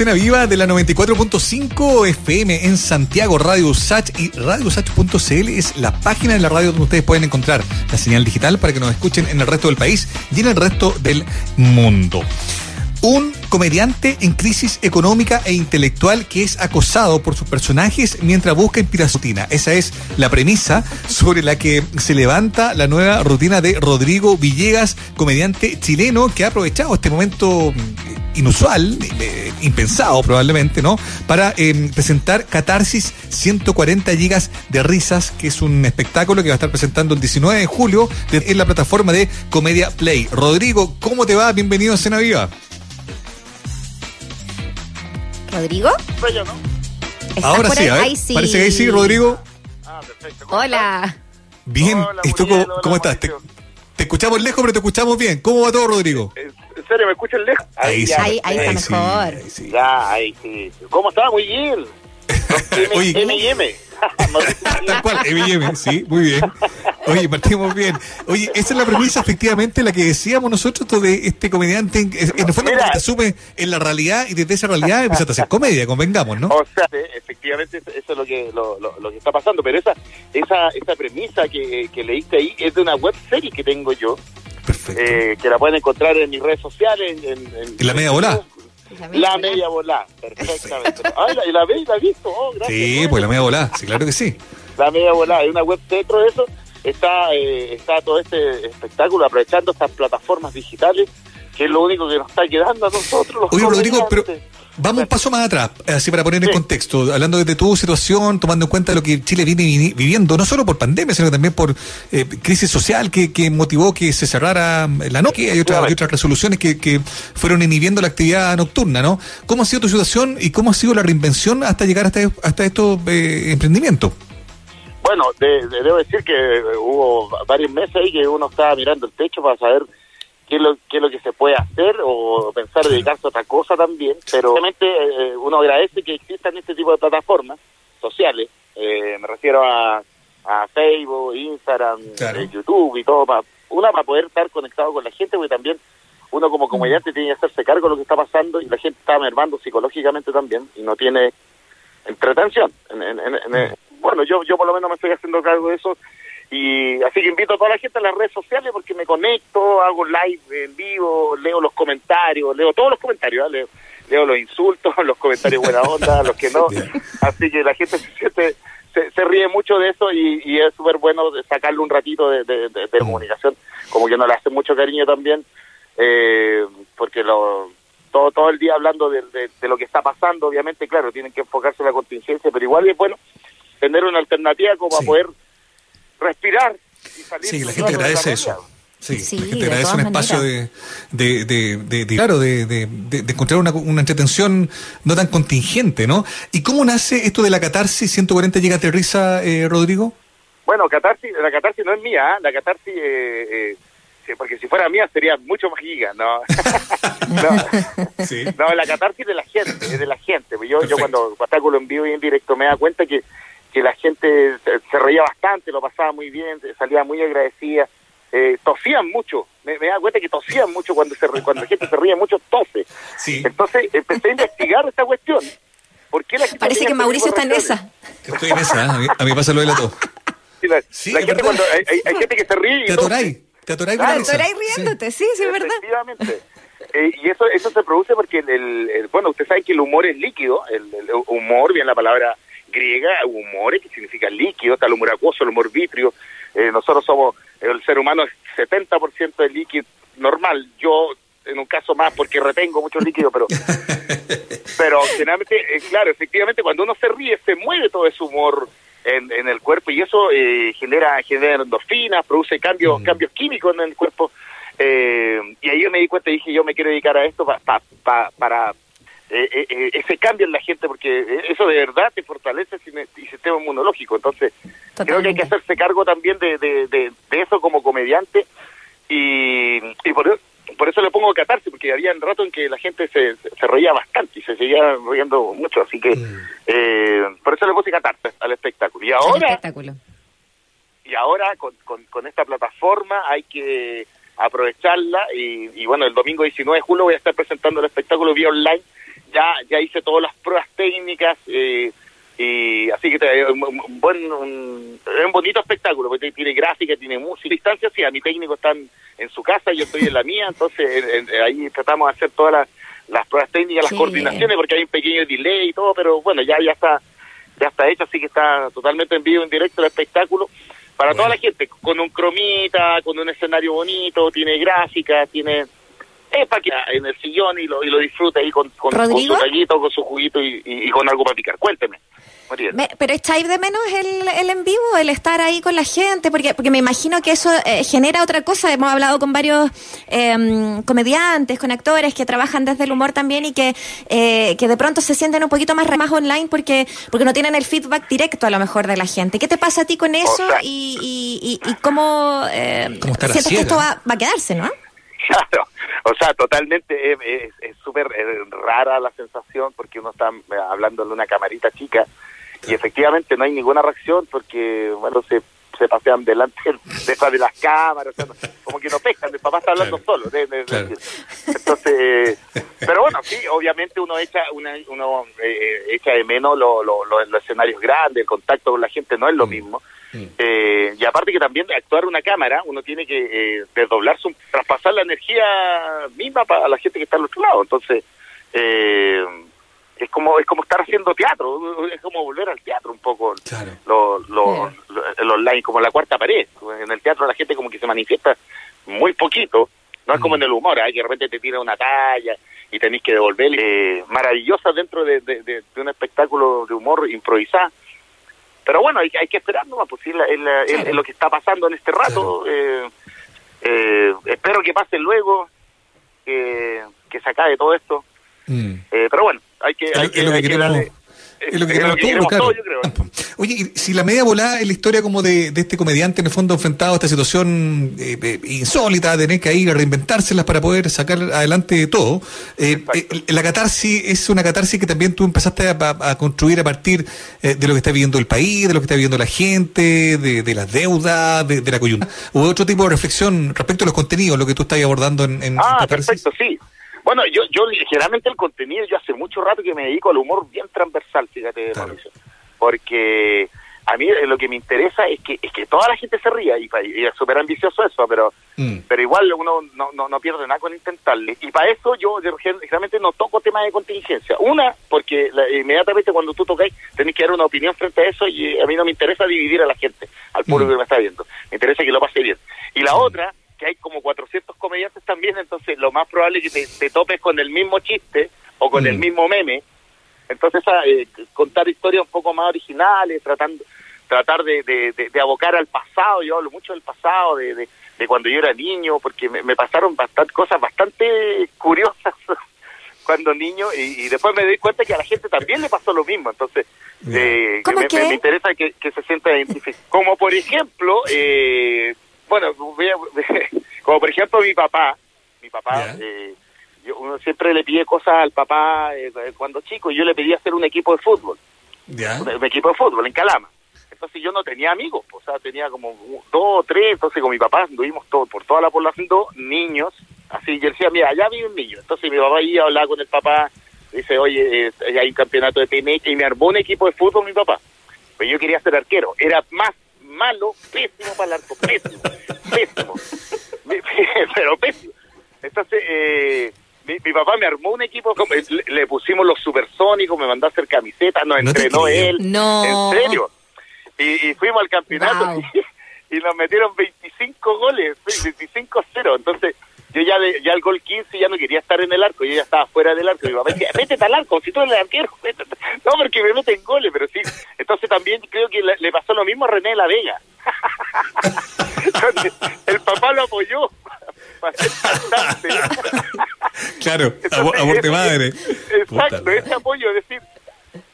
Viva de la 94.5 FM en Santiago, Radio Usach y radiousach.cl es la página de la radio donde ustedes pueden encontrar la señal digital para que nos escuchen en el resto del país y en el resto del mundo. Un comediante en crisis económica e intelectual que es acosado por sus personajes mientras busca inspiración. Esa es la premisa sobre la que se levanta la nueva rutina de Rodrigo Villegas, comediante chileno que ha aprovechado este momento mm, inusual, eh, impensado probablemente, ¿no? Para eh, presentar Catarsis 140 gigas de risas, que es un espectáculo que va a estar presentando el 19 de julio en la plataforma de Comedia Play. Rodrigo, ¿cómo te va? Bienvenido a Cena Viva. ¿Rodrigo? Bello, ¿no? ¿Estás Ahora sí, ahí? a ver. Ahí sí. Parece que ahí sí, Rodrigo. Ah, perfecto. Hola. Bien. Hola, ¿Y tú Muriel, cómo, hola, cómo estás? Te, te escuchamos lejos, pero te escuchamos bien. ¿Cómo va todo, Rodrigo? ¿En serio me escuchan lejos? Ahí sí. Ahí, ahí está Ahí sí, mejor. ahí sí. Ya, ahí sí. ¿Cómo está? Muy bien. M, Oye. M y M. Tal cual, M&M, sí, muy bien. Oye, partimos bien. Oye, esa es la premisa, efectivamente, la que decíamos nosotros de este comediante, en, el fondo te asume en la realidad y desde esa realidad empiezas a hacer comedia, convengamos, ¿no? O sea, eh, efectivamente eso es lo que lo, lo- lo que está pasando, pero esa esa esa premisa que, que leíste ahí es de una web serie que tengo yo, Perfecto. eh, que la pueden encontrar en mis redes sociales. En, en- ¿En la media volá? La media volá, perfectamente. Ay, la, y la ve y la he visto, oh, gracias. Sí, pues la media volada, sí, claro que sí. La media volá, es una web dentro de eso. Está, eh, está todo este espectáculo aprovechando estas plataformas digitales, que es lo único que nos está quedando a nosotros. Los Oye, Rodrigo, pero. Vamos un paso más atrás, así para poner en Sí. contexto, hablando de tu situación, tomando en cuenta lo que Chile viene vi- viviendo, no solo por pandemia, sino también por eh, crisis social que, que motivó que se cerrara la noche, hay otras, hay otras resoluciones que, que fueron inhibiendo la actividad nocturna, ¿no? ¿Cómo ha sido tu situación y cómo ha sido la reinvención hasta llegar hasta, hasta estos eh, emprendimientos? Bueno, de- de- debo decir que hubo varios meses ahí que uno estaba mirando el techo para saber qué es lo, qué es lo que se puede hacer o pensar dedicarse a otra cosa también, pero obviamente eh, uno agradece que existan este tipo de plataformas sociales, eh, me refiero a, a Facebook, Instagram, Claro. eh, YouTube y todo, para, una para poder estar conectado con la gente, porque también uno como comediante tiene que hacerse cargo de lo que está pasando y la gente está mermando psicológicamente también y no tiene entretención. En- en- en- en- bueno, yo yo por lo menos me estoy haciendo cargo de eso y así que invito a toda la gente a las redes sociales porque me conecto, hago live en vivo, leo los comentarios, leo todos los comentarios, ¿eh? leo, leo los insultos, los comentarios buena onda, los que no. Así que la gente se siente se, se ríe mucho de eso y, y es súper bueno sacarle un ratito de, de- de- de comunicación, como que no le hace mucho cariño también, eh, porque lo, todo todo el día hablando de, de- de lo que está pasando, obviamente, claro, tienen que enfocarse en la contingencia, pero igual es bueno tener una alternativa como a poder respirar y salir Sí, la gente la agradece eso. Sí, Sí, la gente de agradece un espacio de, de, de, de- de- claro, de, de, de- de encontrar una, una entretención no tan contingente, ¿no? ¿Y cómo nace esto de la catarsis 140 gigas de risa, eh, Rodrigo? Bueno, catarsis, la catarsis no es mía, ¿eh? la catarsis, eh, eh, sí, porque si fuera mía sería mucho más giga, ¿no? no, Sí. no, la catarsis de la gente, es de la gente. Yo, yo cuando espectáculo en vivo y en directo me da cuenta que, que la gente se, reía bastante, lo pasaba muy bien, salía muy agradecida, eh, tosían mucho, me, me da cuenta que tosían mucho cuando se cuando la gente se ríe mucho, tose. Sí. Entonces empecé a investigar esta cuestión. ¿Por qué la gente Parece que Mauricio está en esa. Estoy en esa, ¿eh? a mí, a mí pasa lo de la tos. Sí, la, Sí, la es gente cuando hay, hay- hay gente que se ríe y Te atoráis, te atoráis riéndote, sí, sí, es verdad. Efectivamente. Eh, y eso eso se produce porque, el, el- el- bueno, usted sabe que el humor es líquido. El, el humor, bien la palabra griega, humor, que significa líquido, está el humor acuoso, el humor vitrio. Eh, nosotros somos, el ser humano es 70% de líquido normal. Yo, en un caso más, porque retengo mucho líquido, pero pero generalmente, eh, claro, efectivamente, cuando uno se ríe, se mueve todo ese humor en, en el cuerpo y eso eh, genera, genera endorfinas, produce cambios, cambios químicos en el cuerpo. Eh, y ahí yo me di cuenta y dije, yo me quiero dedicar a esto pa- pa- pa- para eh, eh, eh, ese cambio en la gente, porque eh, eso de verdad te fortalece el sistema inmunológico. Entonces, creo que hay que hacerse cargo también de, de, de- de eso como comediante y, y por, eso- por eso le pongo catarsis, porque había un rato en que la gente se, se reía bastante y se seguía riendo mucho, así que eh, por eso le puse catarsis al espectáculo. Y El ahora espectáculo. y ahora con, con, con esta plataforma hay que aprovecharla y, y bueno, el domingo 19 de julio voy a estar presentando el espectáculo vía online. Ya, ya hice todas las pruebas técnicas eh, y así que te- un, un buen, un, es un bonito espectáculo porque tiene gráfica, tiene música, distancia, sí, a mi técnico está en, su casa, yo estoy en la mía, entonces en- en- ahí tratamos de hacer todas las, las pruebas técnicas, las Sí. coordinaciones porque hay un pequeño delay y todo, pero bueno, ya ya está ya está hecho, así que está totalmente en vivo, en directo el espectáculo para toda la gente, con un cromita, con un escenario bonito, tiene gráfica, tiene... Es para que en el sillón y lo, y lo disfrute ahí con, con, con su tallito, con su juguito y, y- y con algo para picar. Cuénteme. Me- pero echáis de menos el, el en vivo, el estar ahí con la gente, porque, porque me imagino que eso eh, genera otra cosa. Hemos hablado con varios em, comediantes, con actores que trabajan desde el humor también y que, eh, que de pronto se sienten un poquito más, más online porque, porque no tienen el feedback directo a lo mejor de la gente. ¿Qué te pasa a ti con eso sea- y, y, y- y cómo, eh, ¿Cómo sientes que esto va, va a quedarse, no? Claro, o sea, totalmente es- es súper eh, rara la sensación porque uno está eh, hablando de una camarita chica y efectivamente no hay ninguna reacción porque, bueno, se, se pasean delante, detrás de las cámaras, o sea, no- como que no pescan, el papá está hablando solo. de- de- de- Entonces, pero bueno, sí, obviamente uno echa una, uno eh, echa de menos lo- lo- lo- los escenarios grandes, el contacto con la gente no es lo mismo. Eh, y aparte que también actuar una cámara, uno tiene que eh, desdoblar su, traspasar la energía misma para la gente que está al otro lado. Entonces, eh, es como es como estar haciendo teatro, es como volver al teatro un poco. Lo, lo, lo- el online, como la cuarta pared. En el teatro la gente como que se manifiesta muy poquito. No es como en el humor, ¿eh? que de repente te tira una talla y tenés que devolver. Eh, maravillosa dentro de, de- de- de un espectáculo de humor improvisado. Pero bueno, hay, hay que esperar nomás, pues sí, es, la- es la- es- es lo que está pasando en este rato. Eh, eh, espero que pase luego, que, que se acabe todo esto. Eh, pero bueno, hay que, hay que, lo que hay que darle- Es lo que es queremos claro. todos, yo creo. Oye, y si la media volada es la historia como de, de este comediante en el fondo enfrentado a esta situación eh, eh, insólita, tener que ir a reinventárselas para poder sacar adelante todo, eh, eh, la catarsis es una catarsis que también tú empezaste a, a- a construir a partir eh, de lo que está viviendo el país, de lo que está viviendo la gente, de, de las deudas, de, de la coyuntura. ¿O otro tipo de reflexión respecto a los contenidos, lo que tú estás abordando en, en Ah, perfecto, sí. Bueno, yo, yo generalmente el contenido, yo hace mucho rato que me dedico al humor bien transversal, fíjate, Mauricio. Porque a mí eh, lo que me interesa es que es que toda la gente se ría y, y es súper ambicioso eso, pero pero igual uno no, no, no pierde nada con intentarle. Y para eso yo generalmente no toco temas de contingencia. Una, porque la- inmediatamente cuando tú tocáis tenés que dar una opinión frente a eso y eh, a mí no me interesa dividir a la gente, al público que me está viendo. Me interesa que lo pase bien. Y la otra, que hay como 400 comediantes también, entonces lo más probable es que te, te topes con el mismo chiste o con el mismo meme. Entonces, a, eh, contar historias un poco más originales, tratando tratar de, de, de- de abocar al pasado. Yo hablo mucho del pasado, de, de, de cuando yo era niño, porque me, me pasaron bastante cosas bastante curiosas cuando niño y, y después me doy cuenta que a la gente también le pasó lo mismo. Entonces, eh, ¿Cómo me, me- me interesa que, que se sienta identificado. Como por ejemplo, eh, bueno, como por ejemplo mi papá, mi papá, eh, yo, uno siempre le pide cosas al papá eh, cuando chico, y yo le pedí hacer un equipo de fútbol, un equipo de fútbol en Calama. Entonces yo no tenía amigos, o sea, tenía como dos o tres, entonces con mi papá anduvimos todo, por toda la población, dos niños, así, yo decía, mira, allá vive un niño. Entonces mi papá iba a hablar con el papá, dice, oye, eh, hay un campeonato de PMX, y me armó un equipo de fútbol mi papá. Pues yo quería ser arquero, era más malo, pésimo para el arco, pésimo, pésimo, pero pésimo. Entonces, eh, mi, mi papá me armó un equipo, como- le, le pusimos los supersónicos, me mandó a hacer camisetas, nos No entrenó él. No. En serio. Y, y fuimos al campeonato Wow. y, nos metieron 25 goles, 25-0. Entonces, yo ya, de- ya el gol 15 ya no quería estar en el arco, yo ya estaba fuera del arco. Mi papá decía, métete al arco, si tú eres el arquero. métete". No, porque me meten goles, pero sí. Entonces también creo que le, le pasó lo mismo a René La Vega. El papá lo apoyó para ser cantante. Claro, aborte madre. Exacto, ese apoyo, es decir,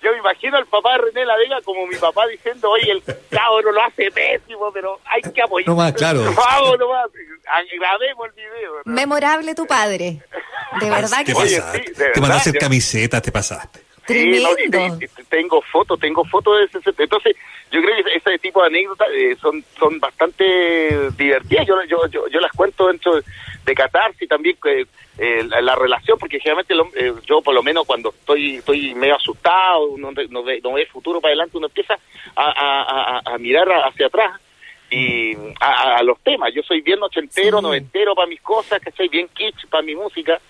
yo me imagino al papá de René La Vega como mi papá diciendo, oye, el cabro lo hace pésimo, pero hay que apoyar. No más, claro. Vamos nomás, grabemos el video. ¿no? Memorable tu padre. De verdad Te que sí. pasaste. sí, de te a verdad, hacer yo- camisetas, te pasaste. Sí, no, tengo fotos, tengo fotos de ese. Entonces, yo creo que ese tipo de anécdotas eh, son son bastante divertidas. Yo, yo, yo, yo las cuento dentro de Catarsis también, eh, eh, la, la relación, porque generalmente hom- eh, yo, por lo menos, cuando estoy estoy medio asustado, no, no, ve, no ve futuro para adelante, uno empieza a, a, a, a mirar hacia atrás y a, a los temas. Yo soy bien ochentero, noventero para mis cosas, que soy bien kitsch para mi música.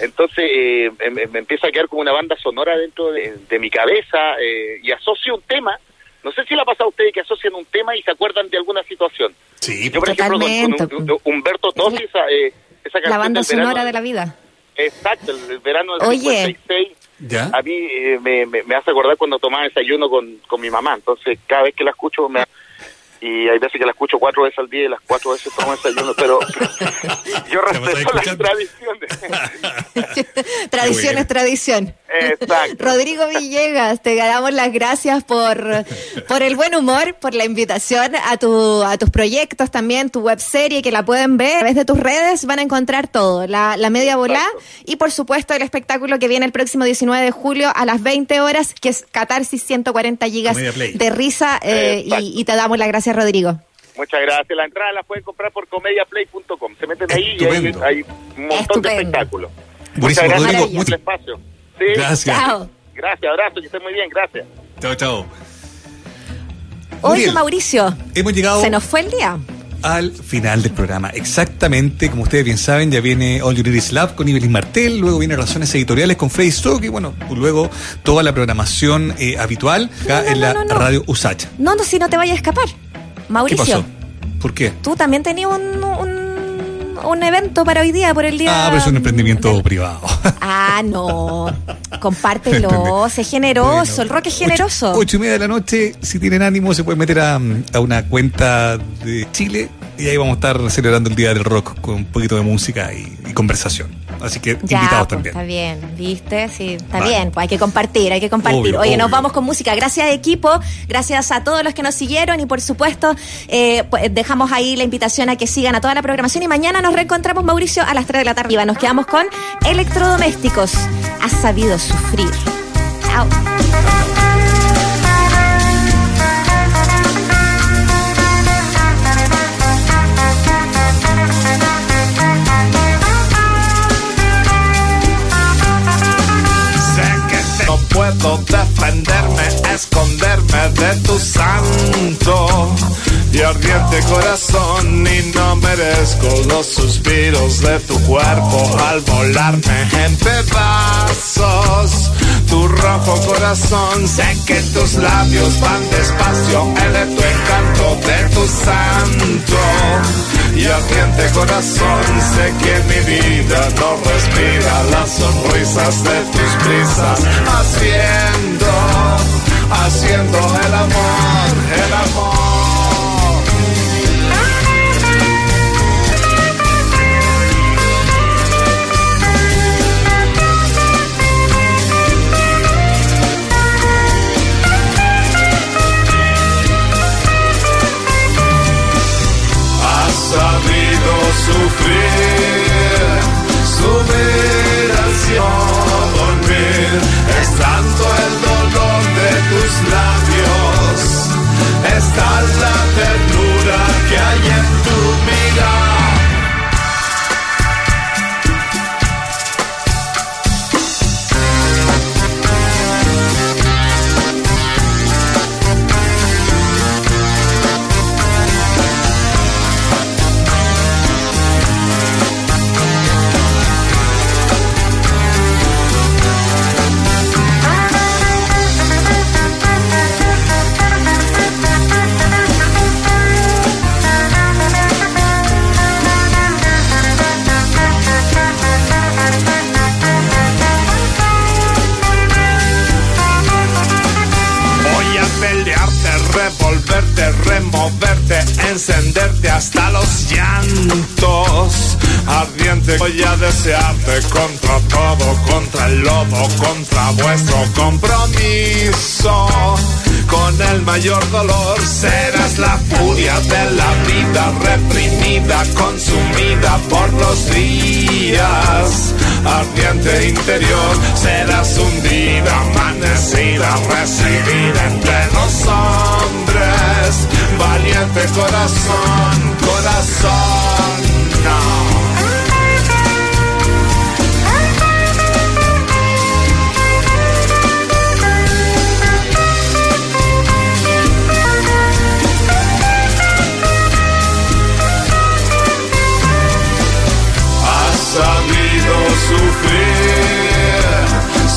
Entonces eh, me, me empieza a quedar como una banda sonora dentro de, de mi cabeza eh, y asocio un tema. No sé si le ha pasado a ustedes que asocian un tema y se acuerdan de alguna situación. Sí, Yo, por ejemplo, con, con Humberto Tossi, esa, eh, esa canción La banda del verano- sonora de la vida. Exacto, el, el verano del Oye. 56. ¿Ya? A mí eh, me, me, me hace acordar cuando tomaba desayuno con, con mi mamá. Entonces, cada vez que la escucho, me... y hay veces que la escucho cuatro veces al día y las cuatro veces tomo desayuno, pero yo respeto las tradiciones. Tradición es tradición. Exacto. Rodrigo Villegas, te damos las gracias por, por el buen humor, por la invitación a, tu, a tus proyectos también, tu webserie, que la pueden ver a través de tus redes, van a encontrar todo, la, la media volá y por supuesto el espectáculo que viene el próximo 19 de julio a las 20 horas, que es Catarsis 140 gigas de risa eh, y, y te damos las gracias, Rodrigo. Muchas gracias. La entrada la pueden comprar por comediaplay.com. Se meten ahí y hay, hay un montón de espectáculos. Buenísimo, Muchas Rodrigo. gracias por el espacio. Sí. Gracias. Chao. Gracias, abrazo, que estén muy bien, gracias. Chao, chao. Oye, Mauricio, Hemos llegado se nos fue el día. al final del programa. Exactamente, como ustedes bien saben, ya viene All You Need Is Love con Evelyn Martel, luego viene Razones Editoriales con Freddy Stock y bueno, luego toda la programación eh, habitual acá en la radio USACH. No, no, si no te vayas a escapar. ¿Qué Mauricio, pasó? ¿Por qué? tú también tenías un, un, un evento para hoy día, por el día. Ah, pero es un emprendimiento privado. Ah, no. Compártelo, sé generoso. el rock es generoso. Ocho y media de la noche, si tienen ánimo, se pueden meter a, a una cuenta de Chile y ahí vamos a estar celebrando el Día del Rock con un poquito de música y, y conversación. Así que Ya, invitados pues, también. está bien, ¿viste? Sí, está Vale. bien, pues hay que compartir, hay que compartir. Obvio, Oye, nos vamos con música. Gracias equipo, gracias a todos los que nos siguieron y por supuesto eh, pues, dejamos ahí la invitación a que sigan a toda la programación y mañana nos reencontramos, Mauricio, a las 3 de la tarde. Nos quedamos con Electrodomésticos. Has sabido sufrir. Chao. Puedo defenderme, esconderme de tu santo y ardiente corazón y no merezco los suspiros de tu cuerpo al volarme en pedazos. Tu rojo corazón, sé que tus labios van despacio, él es tu encanto de tu santo. Y ardiente corazón, sé que mi vida no respira las sonrisas de tus brisas, haciendo, haciendo el amor, el amor. Sufrir, subir hacia dormir, es tanto el dolor de tus labios, está la ternura que hay en tu mirada. Contra todo, contra el lobo, contra vuestro compromiso. Con el mayor dolor serás la furia de la vida reprimida, consumida por los días. Ardiente interior serás hundida, amanecer decidida entre los hombres. Valiente corazón, corazón. Sufrir,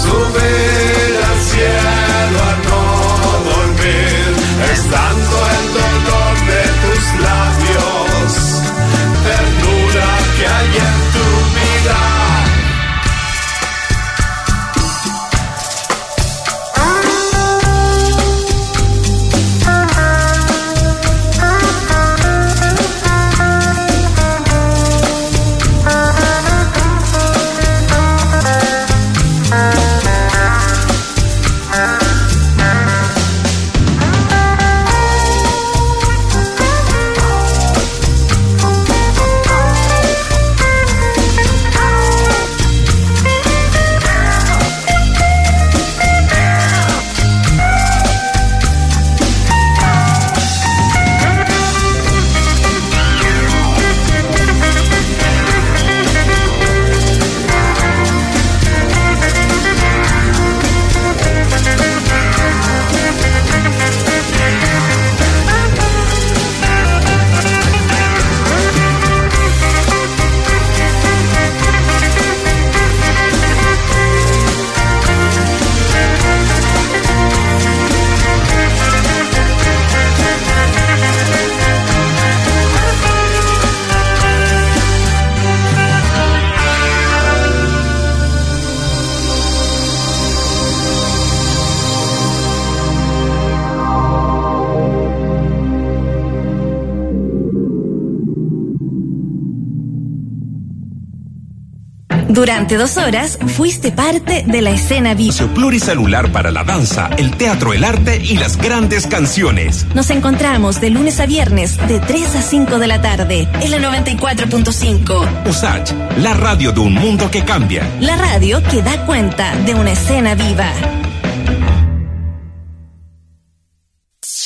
subir al cielo a no dormir, estando el dolor de tus labios, ternura que hay Durante dos horas fuiste parte de la escena viva. Pluricelular para la danza, el teatro, el arte y las grandes canciones. Nos encontramos de lunes a viernes de 3 a 5 de la tarde en la 94.5. USACH, la radio de un mundo que cambia. La radio que da cuenta de una escena viva.